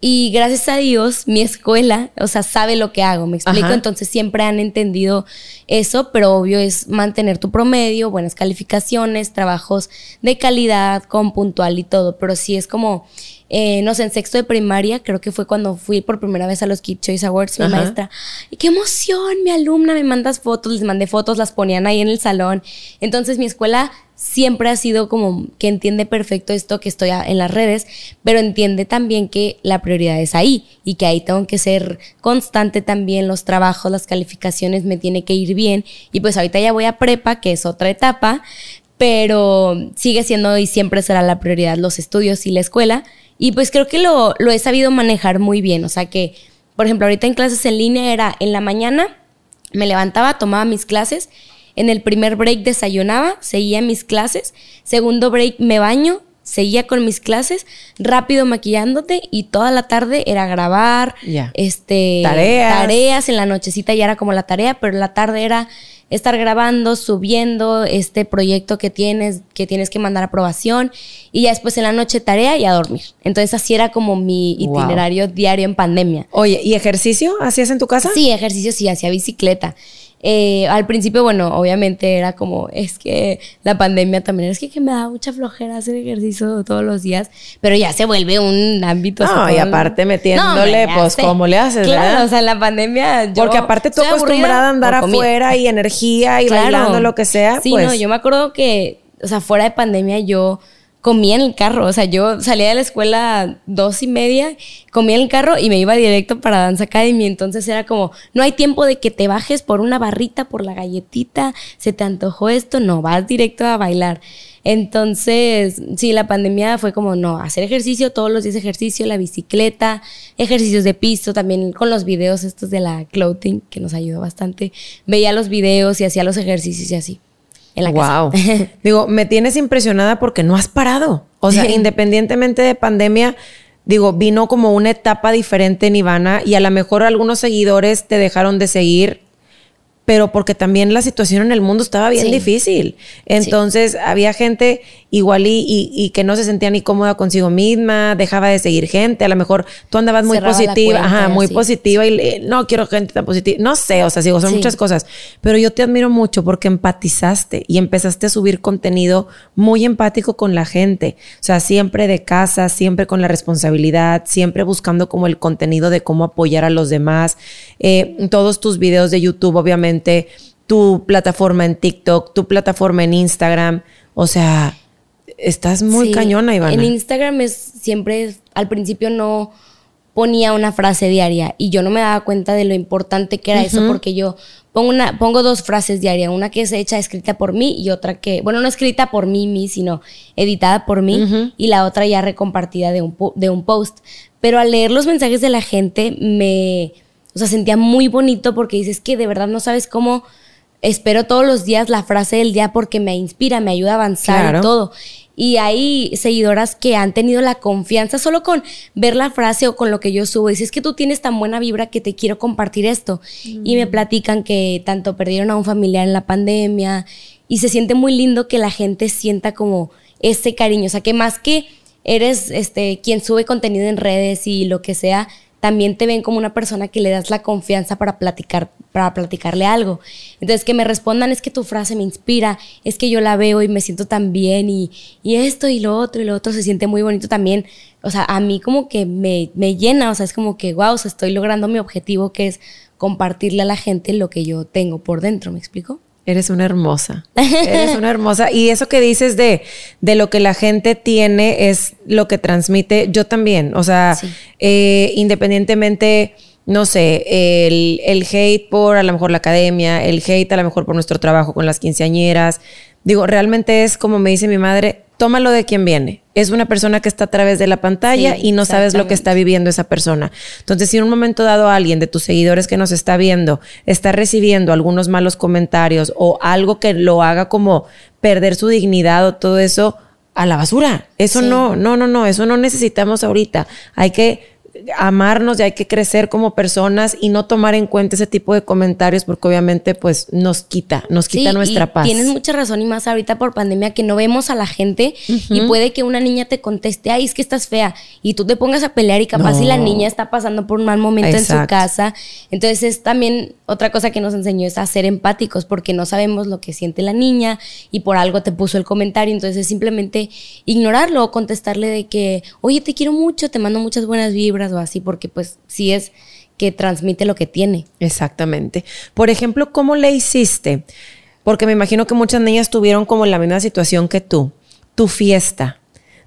Y gracias a Dios, mi escuela, o sea, sabe lo que hago, me explico. Entonces siempre han entendido eso, pero obvio es mantener tu promedio, buenas calificaciones, trabajos de calidad, con puntual y todo. Pero sí es como, eh, no sé, en sexto de primaria, creo que fue cuando fui por primera vez a los Kid Choice Awards, mi maestra. Y qué emoción, mi alumna, me mandas fotos, les mandé fotos, las ponían ahí en el salón. Entonces mi escuela siempre ha sido como que entiende perfecto esto que estoy en las redes, pero entiende también que la prioridad es ahí y que ahí tengo que ser constante también, los trabajos, las calificaciones me tiene que ir bien. Y pues ahorita ya voy a prepa, que es otra etapa, pero sigue siendo y siempre será la prioridad los estudios y la escuela. Y pues creo que lo, lo he sabido manejar muy bien, o sea que, por ejemplo, ahorita en clases en línea era en la mañana, me levantaba, tomaba mis clases en el primer break desayunaba, seguía mis clases. Segundo break me baño, seguía con mis clases, rápido maquillándote y toda la tarde era grabar, este, tareas. tareas. En la nochecita ya era como la tarea, pero la tarde era estar grabando, subiendo este proyecto que tienes, que tienes que mandar aprobación y ya después en la noche tarea y a dormir. Entonces así era como mi itinerario diario en pandemia. Oye, ¿y ejercicio hacías en tu casa? Sí, ejercicio sí, hacía bicicleta. Eh, al principio, bueno, obviamente era como, es que la pandemia también, es que, que, me da mucha flojera hacer ejercicio todos los días, pero ya se vuelve un ámbito. No, y aparte metiéndole, pues, ¿cómo le haces? Claro, o sea, en la pandemia. Porque aparte tú acostumbrada a andar afuera y energía y bailando lo que sea. Sí, pues. no, yo me acuerdo que, o sea, fuera de pandemia yo comía en el carro. O sea, yo salía de la escuela dos y media, comía en el carro y me iba directo para Dance Academy. Entonces era como, no hay tiempo de que te bajes por una barrita, por la galletita, se te antojó esto, no, vas directo a bailar. Entonces, sí, la pandemia fue como, no, hacer ejercicio, todos los días ejercicio, la bicicleta, ejercicios de piso, también con los videos estos de la clothing, que nos ayudó bastante. Veía los videos y hacía los ejercicios y así wow. digo, me tienes impresionada porque no has parado. O sea, independientemente de pandemia, digo, vino como una etapa diferente en Ivana y a lo mejor algunos seguidores te dejaron de seguir pero porque también la situación en el mundo estaba bien difícil. Entonces había gente igual y, que no se sentía ni cómoda consigo misma, dejaba de seguir gente, a lo mejor tú andabas muy positiva, ajá, muy positiva y no quiero gente tan positiva, no sé, o sea, sigo, son muchas cosas, pero yo te admiro mucho porque empatizaste y empezaste a subir contenido muy empático con la gente, o sea, siempre de casa, siempre con la responsabilidad, siempre buscando como el contenido de cómo apoyar a los demás, eh, todos tus videos de YouTube, obviamente, tu plataforma en TikTok, tu plataforma en Instagram, o sea, Estás muy cañona, Ivana. En Instagram es siempre, al principio no ponía una frase diaria y yo no me daba cuenta de lo importante que era eso porque yo pongo, una, pongo dos frases diarias, una que es hecha, escrita por mí y otra que, bueno, no escrita por mí, mí sino editada por mí y la otra ya recompartida de un, de un post. Pero al leer los mensajes de la gente me, o sea, sentía muy bonito porque dices que de verdad no sabes cómo espero todos los días la frase del día porque me inspira, me ayuda a avanzar y todo. Y hay seguidoras que han tenido la confianza solo con ver la frase o con lo que yo subo. Dices, es que tú tienes tan buena vibra que te quiero compartir esto. Y me mm. platican que tanto perdieron a un familiar en la pandemia y se siente muy lindo que la gente sienta como ese cariño. O sea, que más que eres este, quien sube contenido en redes y lo que sea, también te ven como una persona que le das la confianza para platicar, para platicarle algo. Entonces que me respondan es que tu frase me inspira, es que yo la veo y me siento tan bien y, esto y lo otro y lo otro se siente muy bonito también. O sea, a mí como que me, me llena, o sea, es como que, wow, o sea, estoy logrando mi objetivo que es compartirle a la gente lo que yo tengo por dentro, ¿me explico? Eres una hermosa. Eres una hermosa. Y eso que dices de, de lo que la gente tiene es lo que transmite. Yo también. O sea, eh, independientemente no sé, el, el hate por a lo mejor la academia, el hate a lo mejor por nuestro trabajo con las quinceañeras. Digo, realmente es como me dice mi madre, tómalo de quien viene. Es una persona que está a través de la pantalla Sí, y no sabes lo que está viviendo esa persona. Entonces, si en un momento dado alguien de tus seguidores que nos está viendo está recibiendo algunos malos comentarios o algo que lo haga como perder su dignidad o todo eso, a la basura. Eso Sí. no, no, no, no, eso no necesitamos ahorita. Hay que amarnos y hay que crecer como personas y no tomar en cuenta ese tipo de comentarios porque obviamente pues nos quita, nos quita Sí, nuestra y paz. Tienes mucha razón y más ahorita por pandemia que no vemos a la gente y puede que una niña te conteste, ay, es que estás fea y tú te pongas a pelear y capaz No. si la niña está pasando por un mal momento en su casa. Entonces es también otra cosa que nos enseñó es a ser empáticos porque no sabemos lo que siente la niña y por algo te puso el comentario. Entonces es simplemente ignorarlo o contestarle de que, oye, te quiero mucho, te mando muchas buenas vibras o así porque pues sí es que transmite lo que tiene. Exactamente. Por ejemplo, ¿cómo le hiciste? Porque me imagino que muchas niñas tuvieron como la misma situación que tú. Tu fiesta.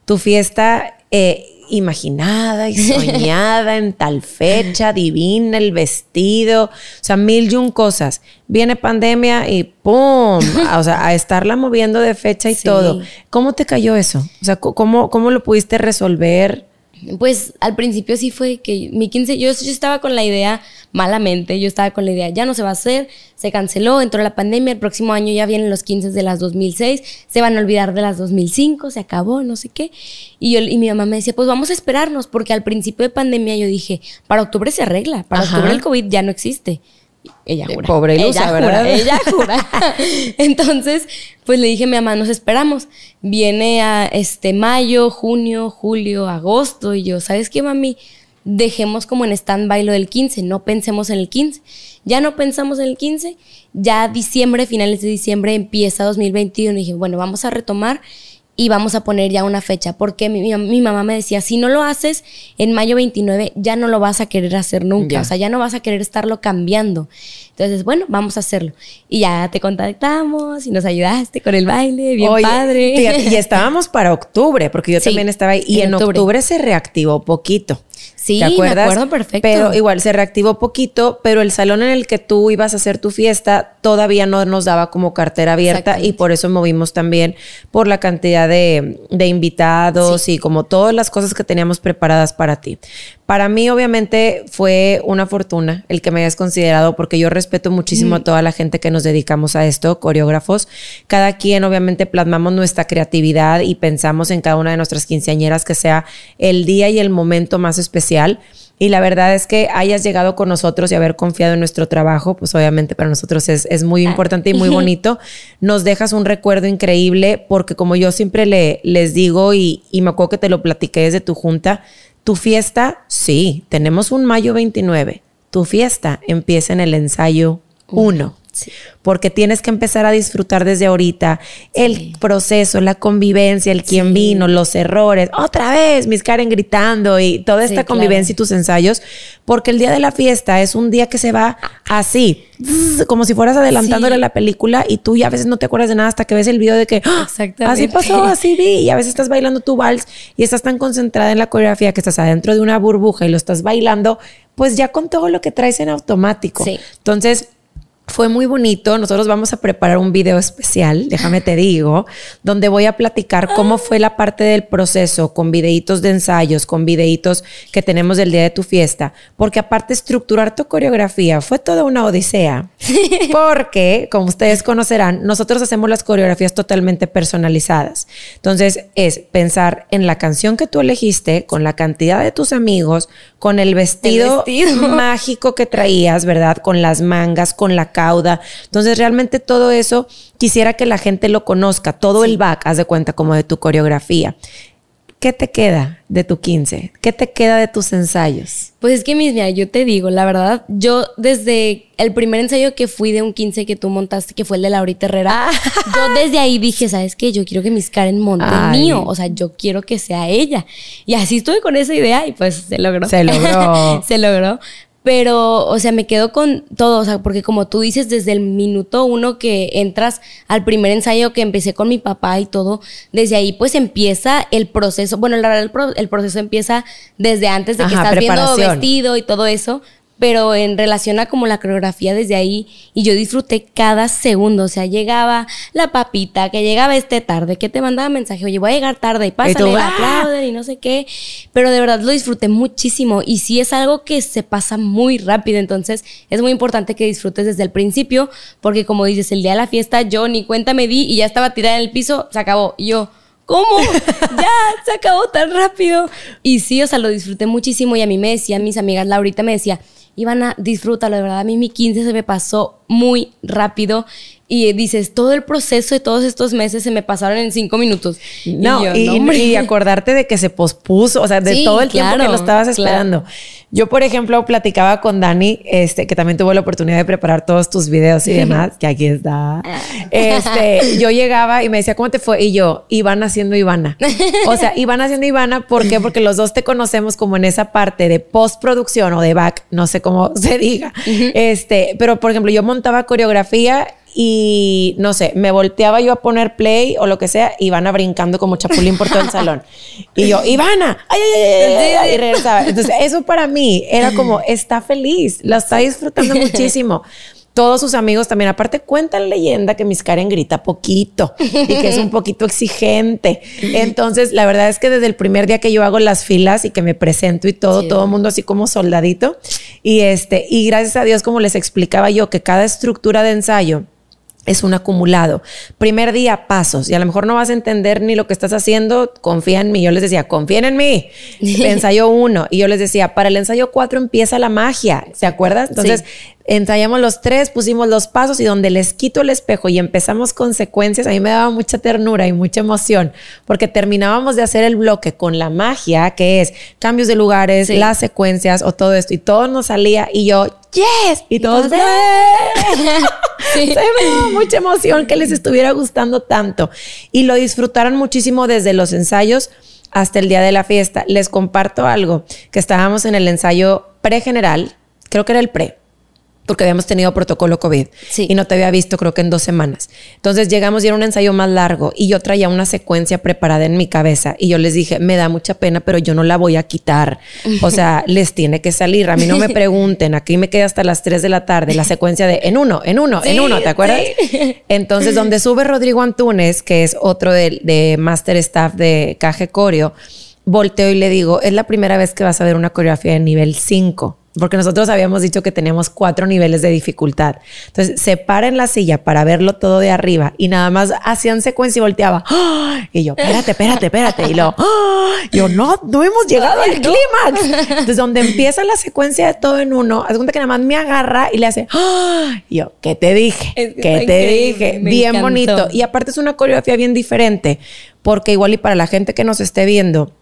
Tu fiesta eh, imaginada y soñada en tal fecha, divina, el vestido, o sea, mil y un cosas. Viene pandemia y ¡pum! O sea, a estarla moviendo de fecha y Sí. todo. ¿Cómo te cayó eso? O sea, ¿cómo, cómo lo pudiste resolver? Pues al principio sí fue que mi 15, yo, yo estaba con la idea malamente, yo estaba con la idea, ya no se va a hacer, se canceló, entró la pandemia, el próximo año ya vienen los 15 de las 2006, se van a olvidar de las 2005, se acabó, no sé qué. Y, yo, y mi mamá me decía, pues vamos a esperarnos, porque al principio de pandemia yo dije, para octubre se arregla, para Ajá. octubre el COVID ya no existe. Ella Eh, jura. pobre Ilusa, ella ¿verdad? Jura, ella jura. Entonces, pues le dije mi mamá, nos esperamos. Viene a este mayo, junio, julio, agosto. Y yo, ¿sabes qué, mami? Dejemos como en stand-by lo del 15, no pensemos en el 15. Ya no pensamos en el 15, ya diciembre, finales de diciembre, empieza 2021. Y dije, bueno, vamos a retomar y vamos a poner ya una fecha, porque mi, mi- mamá me decía, si no lo haces en mayo 29, ya no lo vas a querer hacer nunca, Ya. o sea, ya no vas a querer estarlo cambiando. Entonces, bueno, vamos a hacerlo. Y ya te contactamos y nos ayudaste con el baile, bien Oye, padre. y estábamos para octubre, porque yo Sí, también estaba ahí. Y en, en octubre. octubre. se reactivó poquito. Sí, ¿Te me acuerdas? acuerdo perfecto. Pero igual se reactivó poquito, pero el salón en el que tú ibas a hacer tu fiesta todavía no nos daba como cartera abierta y por eso movimos también por la cantidad de, de invitados y como todas las cosas que teníamos preparadas para ti. Para mí, obviamente, fue una fortuna el que me hayas considerado, porque yo respeto muchísimo Mm. a toda la gente que nos dedicamos a esto, coreógrafos. Cada quien, obviamente, plasmamos nuestra creatividad y pensamos en cada una de nuestras quinceañeras que sea el día y el momento más especial. Y la verdad es que hayas llegado con nosotros y haber confiado en nuestro trabajo, pues obviamente para nosotros es, es muy importante y muy bonito. Nos dejas un recuerdo increíble porque como yo siempre le, les digo y, y me acuerdo que te lo platiqué desde tu junta, tu fiesta, sí, tenemos un mayo 29. Tu fiesta empieza en el ensayo 1. Sí. Porque tienes que empezar a disfrutar desde ahorita el proceso, la convivencia, el quién Sí. vino, los errores. Otra vez, Miss Karen gritando y toda esta claro. convivencia y tus ensayos. Porque el día de la fiesta es un día que se va así, como si fueras adelantándole la película y tú ya a veces no te acuerdas de nada hasta que ves el video de que ¡ah! Así pasó, así vi. Y a veces estás bailando tu vals y estás tan concentrada en la coreografía que estás adentro de una burbuja y lo estás bailando, pues ya con todo lo que traes en automático. Entonces, fue muy bonito. Nosotros vamos a preparar un video especial, déjame te digo, donde voy a platicar cómo fue la parte del proceso, con videitos de ensayos, con videitos que tenemos del día de tu fiesta. Porque aparte estructurar tu coreografía fue toda una odisea. Porque, como ustedes conocerán, nosotros hacemos las coreografías totalmente personalizadas. Entonces, es pensar en la canción que tú elegiste, con la cantidad de tus amigos, con el vestido, vestido. mágico que traías, ¿verdad? Con las mangas, con la cauda. Entonces, realmente todo eso quisiera que la gente lo conozca, todo el back, haz de cuenta, como de tu coreografía. ¿Qué te queda de tu 15? ¿Qué te queda de tus ensayos? Pues es que, mis, mira, yo te digo, la verdad, yo desde el primer ensayo que fui de un 15 que tú montaste, que fue el de Laurita Herrera, yo desde ahí dije, ¿sabes qué? Yo quiero que Miss Karen monte el Ay. mío, o sea, yo quiero que sea ella. Y así estuve con esa idea y pues se logró. Se logró. se logró. Pero, o sea, me quedo con todo, o sea, porque como tú dices, desde el minuto uno que entras al primer ensayo que empecé con mi papá y todo, desde ahí pues empieza el proceso. Bueno, el, pro- el proceso empieza desde antes de que Ajá, estás viendo vestido y todo eso. Pero en relación a como la coreografía desde ahí, y yo disfruté cada segundo, o sea, llegaba la papita, que llegaba este tarde, que te mandaba mensaje, oye, voy a llegar tarde, y pásale, ¡ah! y no sé qué, pero de verdad lo disfruté muchísimo, y sí es algo que se pasa muy rápido, entonces es muy importante que disfrutes desde el principio, porque como dices, el día de la fiesta yo ni cuenta me di y ya estaba tirada en el piso, se acabó, y yo... ¿Cómo? Ya, se acabó tan rápido. Y sí, o sea, lo disfruté muchísimo y a mí me decían mis amigas, Laurita me decía, Ivana, disfrútalo, de verdad. A mí mi 15 se me pasó muy rápido y dices, todo el proceso de todos estos meses se me pasaron en cinco minutos. No, y, acordarte de que se pospuso, o sea, de todo el tiempo que lo estabas esperando. Yo, por ejemplo, platicaba con Dani, este, que también tuvo la oportunidad de preparar todos tus videos y demás, que aquí está. Este, yo llegaba y me decía, ¿cómo te fue? Y yo, Ivana haciendo Ivana. O sea, Ivana haciendo Ivana, ¿por qué? Porque los dos te conocemos como en esa parte de postproducción o de back, no sé cómo se diga. Este, pero por ejemplo, yo montaba coreografía y no sé, me volteaba yo a poner play o lo que sea, Ivana brincando como chapulín por todo el salón. Y yo, Ivana, ay, ay, ay, ay, y regresaba. Entonces, eso para mí era como, está feliz, la está disfrutando muchísimo. Todos sus amigos también, aparte cuentan leyenda que Miss Karen grita poquito y que es un poquito exigente. Entonces, la verdad es que desde el primer día que yo hago las filas y que me presento y todo, todo el mundo así como soldadito. Y este, y gracias a Dios, como les explicaba yo, que cada estructura de ensayo es un acumulado. Primer día, pasos. Y a lo mejor no vas a entender ni lo que estás haciendo. Confía en mí. Yo les decía, confíen en mí. ensayo uno. Y yo les decía, para el ensayo cuatro empieza la magia. ¿Se acuerdan? Entonces, ensayamos los tres, pusimos los pasos y donde les quito el espejo y empezamos con secuencias, a mí me daba mucha ternura y mucha emoción. Porque terminábamos de hacer el bloque con la magia, que es cambios de lugares, las secuencias o todo esto. Y todo nos salía y yo, yes. Y todos, Sí. Se me mucha emoción que les estuviera gustando tanto y lo disfrutaron muchísimo desde los ensayos hasta el día de la fiesta. Les comparto algo, que estábamos en el ensayo pre-general, creo que era el pre, porque habíamos tenido protocolo COVID y no te había visto creo que en dos semanas. Entonces llegamos y era un ensayo más largo y yo traía una secuencia preparada en mi cabeza y yo les dije, me da mucha pena, pero yo no la voy a quitar. O sea, les tiene que salir. A mí no me pregunten, aquí me quedé hasta las 3 de la tarde la secuencia de en uno, en uno, en uno, ¿te acuerdas? Entonces, donde sube Rodrigo Antunes, que es otro de, de Master Staff de Caje Coreo, volteo y le digo, es la primera vez que vas a ver una coreografía de nivel 5 porque nosotros habíamos dicho que teníamos cuatro niveles de dificultad. Entonces, se para en la silla para verlo todo de arriba y nada más hacían secuencia y volteaba. ¡Ah! Y yo, espérate, espérate, espérate. Y lo, ¡Ah! yo, no, no hemos llegado al clímax. Entonces, donde empieza la secuencia de todo en uno, haz cuenta que nada más me agarra y le hace, ¡Ah! y yo, ¿qué te dije? ¿Qué te dije? bien bonito. Y aparte es una coreografía bien diferente, porque igual y para la gente que nos esté viendo,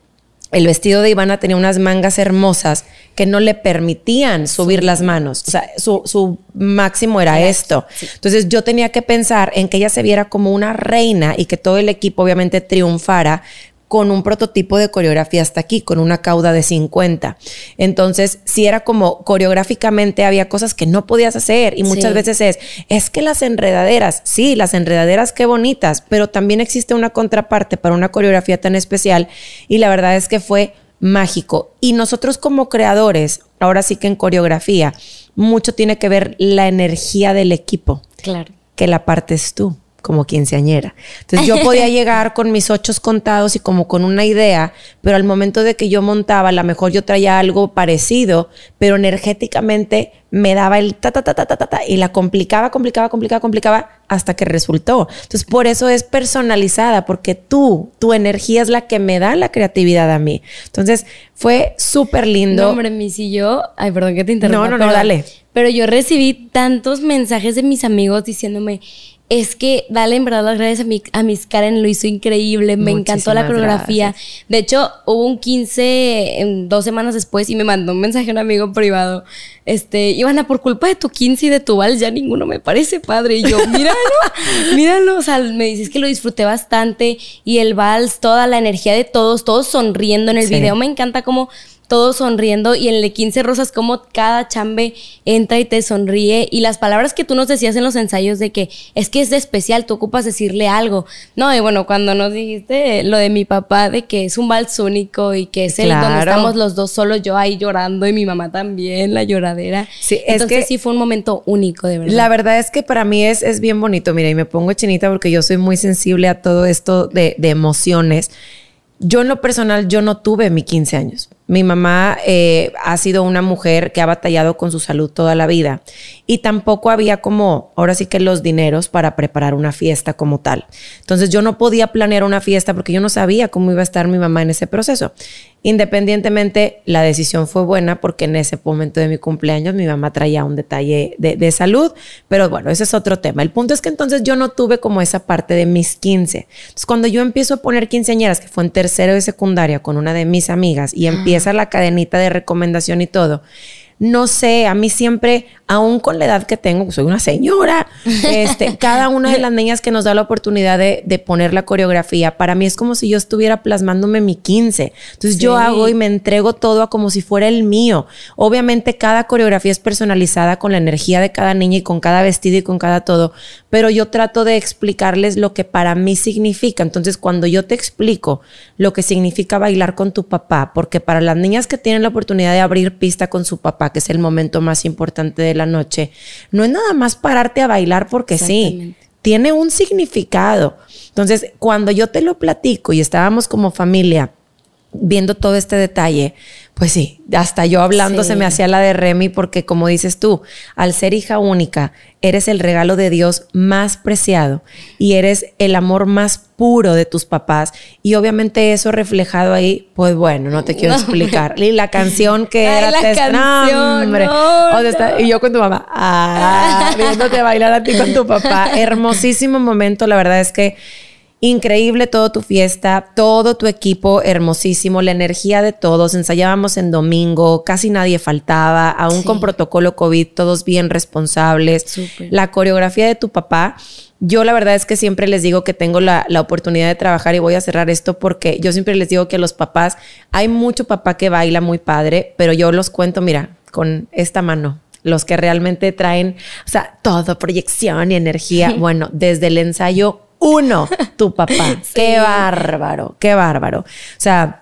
el vestido de Ivana tenía unas mangas hermosas que no le permitían subir las manos. O sea, su, máximo era esto. Entonces yo tenía que pensar en que ella se viera como una reina y que todo el equipo obviamente triunfara con un prototipo de coreografía hasta aquí, con una cauda de 50. Entonces, si era como coreográficamente había cosas que no podías hacer y muchas veces es, es que las enredaderas, sí, las enredaderas qué bonitas, pero también existe una contraparte para una coreografía tan especial y la verdad es que fue mágico. Y nosotros como creadores, ahora sí que en coreografía, mucho tiene que ver la energía del equipo. Claro. Que la partes tú como quinceañera. Entonces yo podía llegar con mis ocho contados y como con una idea, pero al momento de que yo montaba, a lo mejor yo traía algo parecido, pero energéticamente me daba el ta ta ta ta ta ta, y la complicaba, complicaba, complicaba, complicaba hasta que resultó. Entonces por eso es personalizada, porque tú, tu energía es la que me da la creatividad a mí. Entonces fue súper lindo. No, hombre, mis y yo, ay, perdón que te interrumpa. No, no, no, dale. Pero yo recibí tantos mensajes de mis amigos diciéndome, es que dale en verdad las gracias a, mi, a Miss Karen, lo hizo increíble, me encantó la coreografía. De hecho, hubo un 15 en dos semanas después y me mandó un mensaje a un amigo privado. Este, Ivana, por culpa de tu 15 y de tu vals, ya ninguno me parece padre. Y yo, míralo, míralo. O sea, me dices que lo disfruté bastante y el vals, toda la energía de todos, todos sonriendo en el video. Me encanta cómo todos sonriendo y en el de 15 rosas como cada chambe entra y te sonríe y las palabras que tú nos decías en los ensayos de que es que es de especial, tú ocupas decirle algo. No, y bueno, cuando nos dijiste lo de mi papá de que es un vals único y que es el donde estamos los dos solo yo ahí llorando y mi mamá también, la lloradera. Sí, Entonces sí fue un momento único, de verdad. La verdad es que para mí es, es bien bonito, mira, y me pongo chinita porque yo soy muy sensible a todo esto de, de emociones. Yo en lo personal, yo no tuve mi 15 años. Mi mamá eh, ha sido una mujer que ha batallado con su salud toda la vida y tampoco había como, ahora sí que los dineros para preparar una fiesta como tal. Entonces yo no podía planear una fiesta porque yo no sabía cómo iba a estar mi mamá en ese proceso. Independientemente, la decisión fue buena porque en ese momento de mi cumpleaños mi mamá traía un detalle de, salud, pero bueno, ese es otro tema. El punto es que entonces yo no tuve como esa parte de mis 15. Entonces cuando yo empiezo a poner quinceañeras, que fue en tercero de secundaria con una de mis amigas y empiezo la cadenita de recomendación y todo. No sé, a mí siempre, aún con la edad que tengo, soy una señora, este, cada una de las niñas que nos da la oportunidad de, poner la coreografía, para mí es como si yo estuviera plasmándome mi 15. Entonces yo hago y me entrego todo a como si fuera el mío. Obviamente cada coreografía es personalizada con la energía de cada niña y con cada vestido y con cada todo, pero yo trato de explicarles lo que para mí significa. Entonces cuando yo te explico lo que significa bailar con tu papá, porque para las niñas que tienen la oportunidad de abrir pista con su papá, que es el momento más importante de la noche, no es nada más pararte a bailar porque sí, tiene un significado. Entonces, cuando yo te lo platico y estábamos como familia viendo todo este detalle, pues sí, hasta yo hablando se me hacía la de Remy porque como dices tú, al ser hija única, eres el regalo de Dios más preciado y eres el amor más puro de tus papás. Y obviamente eso reflejado ahí, pues bueno, no te quiero explicar. Y la canción que era la canción, hombre. y yo con tu mamá, ah, viéndote bailar a ti con tu papá, hermosísimo momento, la verdad es que Increíble todo tu fiesta, todo tu equipo hermosísimo, la energía de todos. Ensayábamos en domingo, casi nadie faltaba, aún con protocolo COVID, todos bien responsables. La coreografía de tu papá. Yo la verdad es que siempre les digo que tengo la, la, oportunidad de trabajar y voy a cerrar esto porque yo siempre les digo que los papás, hay mucho papá que baila muy padre, pero yo los cuento, mira, con esta mano, los que realmente traen, o sea, todo, proyección y energía. Bueno, desde el ensayo uno, tu papá. Qué bárbaro, qué bárbaro. O sea,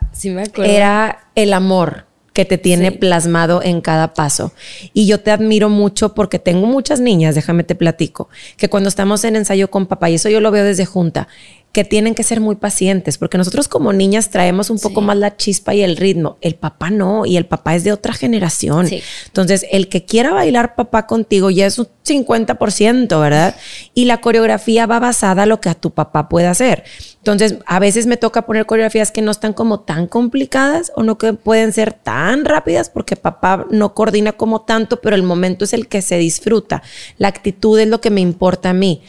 era el amor que te tiene plasmado en cada paso. Y yo te admiro mucho porque tengo muchas niñas, déjame te platico, que cuando estamos en ensayo con papá, y eso yo lo veo desde junta, que tienen que ser muy pacientes, porque nosotros como niñas traemos un poco más la chispa y el ritmo. El papá no, y el papá es de otra generación. Entonces, el que quiera bailar papá contigo ya es un 50%, ¿verdad? Y la coreografía va basada a lo que a tu papá pueda hacer. Entonces, a veces me toca poner coreografías que no están como tan complicadas o no que pueden ser tan rápidas porque papá no coordina como tanto, pero el momento es el que se disfruta. La actitud es lo que me importa a mí.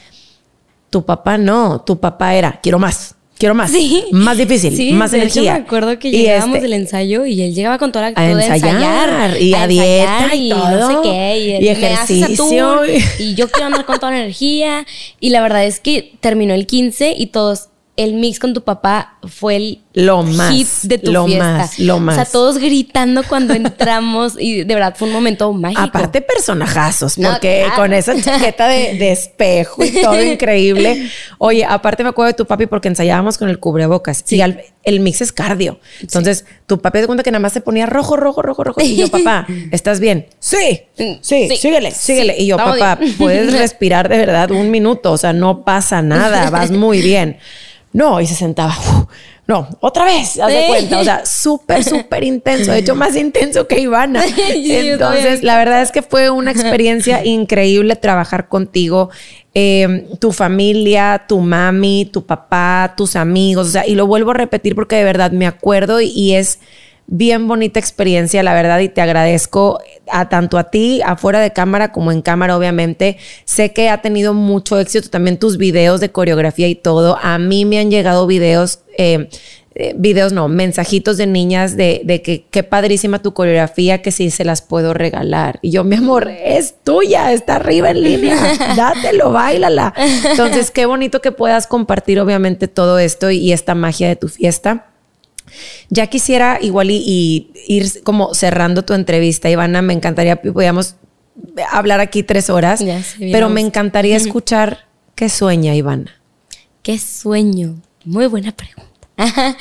Tu papá no, tu papá era, quiero más, quiero más, más difícil, más energía. me acuerdo que llegábamos este del ensayo y él llegaba con toda la actitud a ensayar, y a, dieta y, todo, no sé qué, y, ejercicio. y yo quiero andar con toda la energía. Y la verdad es que terminó el 15 y todos el mix con tu papá fue el lo más, hit de tu lo fiesta. Más, lo más. O sea, todos gritando cuando entramos y de verdad fue un momento mágico. Aparte personajazos, porque con esa chaqueta de, espejo y todo increíble. Oye, aparte me acuerdo de tu papi porque ensayábamos con el cubrebocas. Sí. Y el mix es cardio. Entonces, tu papi de cuenta que nada más se ponía rojo, rojo, rojo, rojo. Y yo, papá, ¿estás bien? Sí, sí, síguele, síguele. Y yo, papá, puedes respirar de verdad un minuto. O sea, no pasa nada, vas muy bien. No, y se sentaba. no, otra vez, haz de cuenta. O sea, súper, súper intenso. De hecho, más intenso que Ivana. Entonces, la verdad es que fue una experiencia increíble trabajar contigo. Em, tu familia, tu mami, tu papá, tus amigos. O sea, y lo vuelvo a repetir porque de verdad me acuerdo y es bien bonita experiencia, la verdad, y te agradezco a tanto a ti, afuera de cámara como en cámara, obviamente. Sé que ha tenido mucho éxito también tus videos de coreografía y todo. A mí me han llegado videos, eh, eh, videos no, mensajitos de niñas de, de, que qué padrísima tu coreografía, que sí se las puedo regalar. Y yo, mi amor, es tuya, está arriba en línea, dátelo, bailala. Entonces, qué bonito que puedas compartir, obviamente, todo esto y esta magia de tu fiesta. Ya quisiera igual y, ir como cerrando tu entrevista, Ivana, me encantaría, podíamos hablar aquí tres horas, pero me encantaría escuchar qué sueña Ivana. ¿Qué sueño? Muy buena pregunta.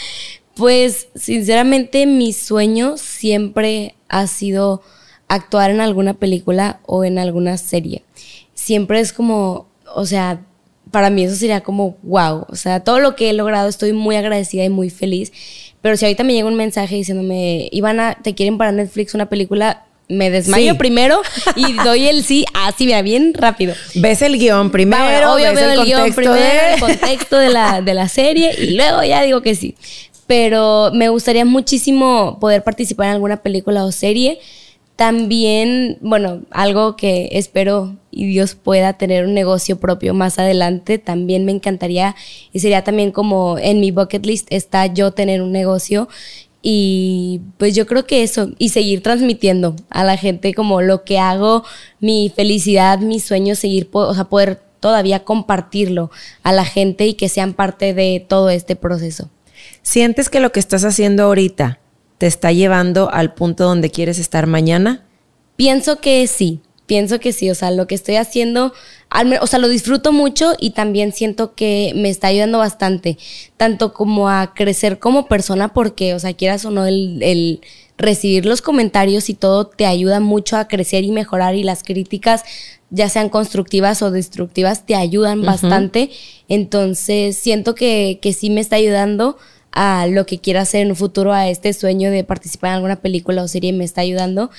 pues sinceramente mi sueño siempre ha sido actuar en alguna película o en alguna serie. Siempre es como, o sea, para mí eso sería como wow. O sea, todo lo que he logrado estoy muy agradecida y muy feliz. Pero si ahorita me llega un mensaje diciéndome, Ivana, ¿te quieren para Netflix una película? Me desmayo primero y doy el sí así, mira, bien rápido. Ves el guion primero, obvio ves el, guion primero, el contexto de la, de la serie y luego ya digo que sí. Pero me gustaría muchísimo poder participar en alguna película o serie. También, bueno, algo que espero y Dios pueda tener un negocio propio más adelante, también me encantaría y sería también como en mi bucket list está yo tener un negocio y pues yo creo que eso y seguir transmitiendo a la gente como lo que hago, mi felicidad, mis sueños, seguir, o sea, poder todavía compartirlo a la gente y que sean parte de todo este proceso. ¿Sientes que lo que estás haciendo ahorita te está llevando al punto donde quieres estar mañana? Pienso que sí, pienso que sí, o sea, lo que estoy haciendo, o sea, lo disfruto mucho y también siento que me está ayudando bastante, tanto como a crecer como persona, porque, o sea, quieras o no, el, recibir los comentarios y todo te ayuda mucho a crecer y mejorar y las críticas, ya sean constructivas o destructivas, te ayudan bastante. Entonces, siento que, que sí me está ayudando a lo que quiero hacer en un futuro, a este sueño de participar en alguna película o serie, me está ayudando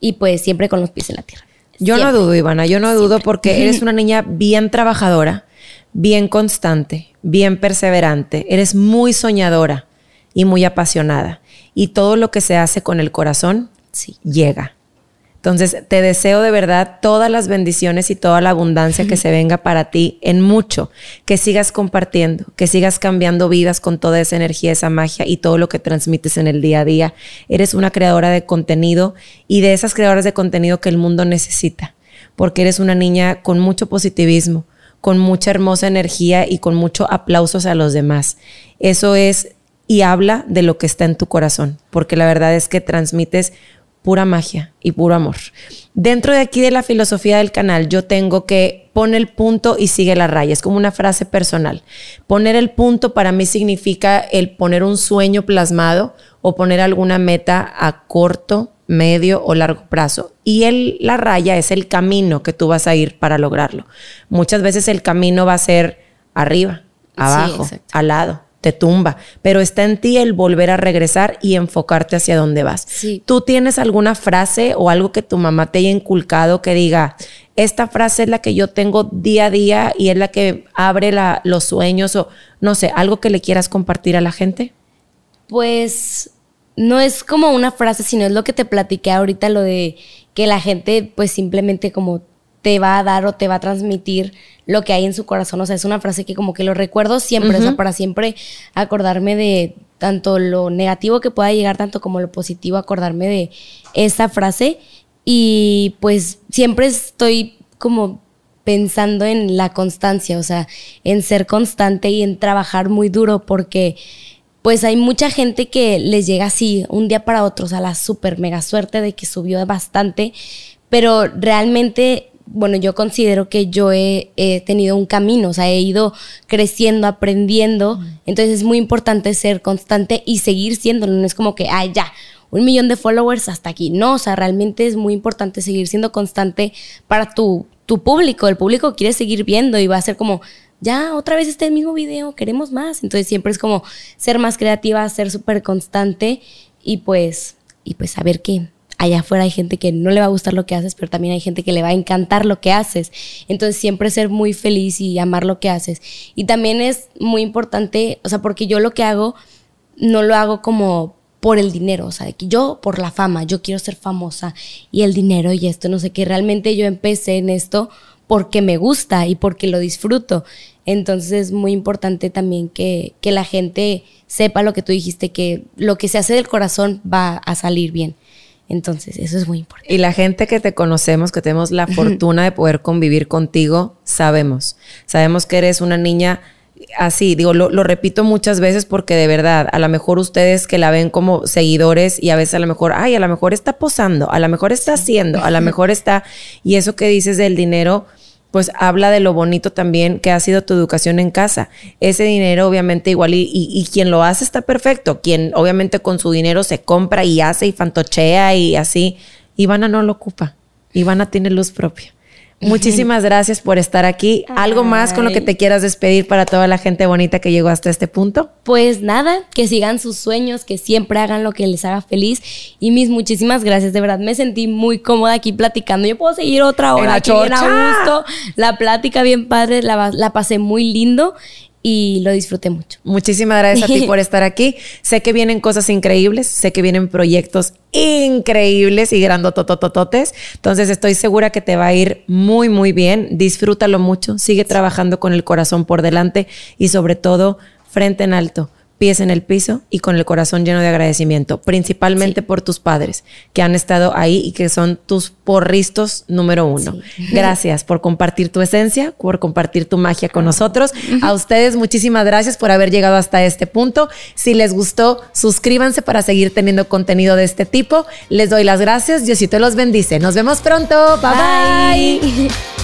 y pues siempre con los pies en la tierra. Yo no dudo, Ivana, yo no dudo porque eres una niña bien trabajadora, bien constante, bien perseverante, eres muy soñadora y muy apasionada. Y todo lo que se hace con el corazón llega. Entonces, te deseo de verdad todas las bendiciones y toda la abundancia que se venga para ti en mucho, que sigas compartiendo, que sigas cambiando vidas con toda esa energía, esa magia y todo lo que transmites en el día a día. Eres una creadora de contenido y de esas creadoras de contenido que el mundo necesita, porque eres una niña con mucho positivismo, con mucha hermosa energía y con mucho aplausos a los demás. Eso es y habla de lo que está en tu corazón, porque la verdad es que transmites pura magia y puro amor. Dentro de aquí de la filosofía del canal, yo tengo que poner el punto y sigue la raya. Es como una frase personal. Poner el punto para mí significa el poner un sueño plasmado o poner alguna meta a corto, medio o largo plazo. Y el, la raya es el camino que tú vas a ir para lograrlo. Muchas veces el camino va a ser arriba, abajo, al lado te tumba, pero está en ti el volver a regresar y enfocarte hacia dónde vas. ¿Tú tienes alguna frase o algo que tu mamá te haya inculcado que diga, esta frase es la que yo tengo día a día y es la que abre los sueños o no sé, algo que le quieras compartir a la gente? Pues no es como una frase, sino es lo que te platiqué ahorita, lo de que la gente pues simplemente como te va a dar o te va a transmitir lo que hay en su corazón. O sea, es una frase que como que lo recuerdo siempre, o sea, para siempre acordarme de tanto lo negativo que pueda llegar, tanto como lo positivo, acordarme de esa frase. Y pues siempre estoy como pensando en la constancia, o sea, en ser constante y en trabajar muy duro porque pues hay mucha gente que les llega así un día para otro, o sea, la super mega suerte de que subió bastante, pero realmente bueno, yo considero que yo he, tenido un camino, o sea, he ido creciendo, aprendiendo, entonces es muy importante ser constante y seguir siendo, no es como que, ay, ya, un millón de followers hasta aquí, no, o sea, realmente es muy importante seguir siendo constante para tu, tu público, el público quiere seguir viendo y va a ser como, ya otra vez este mismo video, queremos más, entonces siempre es como ser más creativa, ser súper constante y pues, y pues saber que allá afuera hay gente que no le va a gustar lo que haces, pero también hay gente que le va a encantar lo que haces. Entonces siempre ser muy feliz y amar lo que haces. Y también es muy importante, o sea, porque yo lo que hago, no lo hago como por el dinero, o sea, de que yo por la fama, yo quiero ser famosa y el dinero y esto, no sé qué, realmente yo empecé en esto porque me gusta y porque lo disfruto. Entonces es muy importante también que, que la gente sepa lo que tú dijiste, que lo que se hace del corazón va a salir bien. Entonces, eso es muy importante. Y la gente que te conocemos, que tenemos la fortuna de poder convivir contigo, sabemos. Sabemos que eres una niña así, digo, lo, lo, repito muchas veces porque de verdad, a lo mejor ustedes que la ven como seguidores y a veces a lo mejor, ay, a lo mejor está posando, a lo mejor está haciendo, a lo mejor está, y eso que dices del dinero, pues habla de lo bonito también que ha sido tu educación en casa. Ese dinero obviamente igual y, y, quien lo hace está perfecto, quien obviamente con su dinero se compra y hace y fantochea y así, Ivana no lo ocupa, Ivana tiene luz propia. Muchísimas gracias por estar aquí. ¿Algo más con lo que te quieras despedir para toda la gente bonita que llegó hasta este punto? Pues nada, que sigan sus sueños, que siempre hagan lo que les haga feliz. Y mis muchísimas gracias, de verdad me sentí muy cómoda aquí platicando. Yo puedo seguir otra hora aquí bien a gusto. La plática bien padre, la, la pasé muy lindo y lo disfruté mucho. Muchísimas gracias a ti por estar aquí. Sé que vienen cosas increíbles, sé que vienen proyectos increíbles y grandototototes. Entonces estoy segura que te va a ir muy, muy bien. Disfrútalo mucho, sigue trabajando con el corazón por delante y sobre todo frente en alto pies en el piso y con el corazón lleno de agradecimiento, principalmente por tus padres que han estado ahí y que son tus porristos número uno. Gracias por compartir tu esencia, por compartir tu magia con nosotros. A ustedes muchísimas gracias por haber llegado hasta este punto. Si les gustó, suscríbanse para seguir teniendo contenido de este tipo. Les doy las gracias. Diosito los bendice. Nos vemos pronto. bye. bye.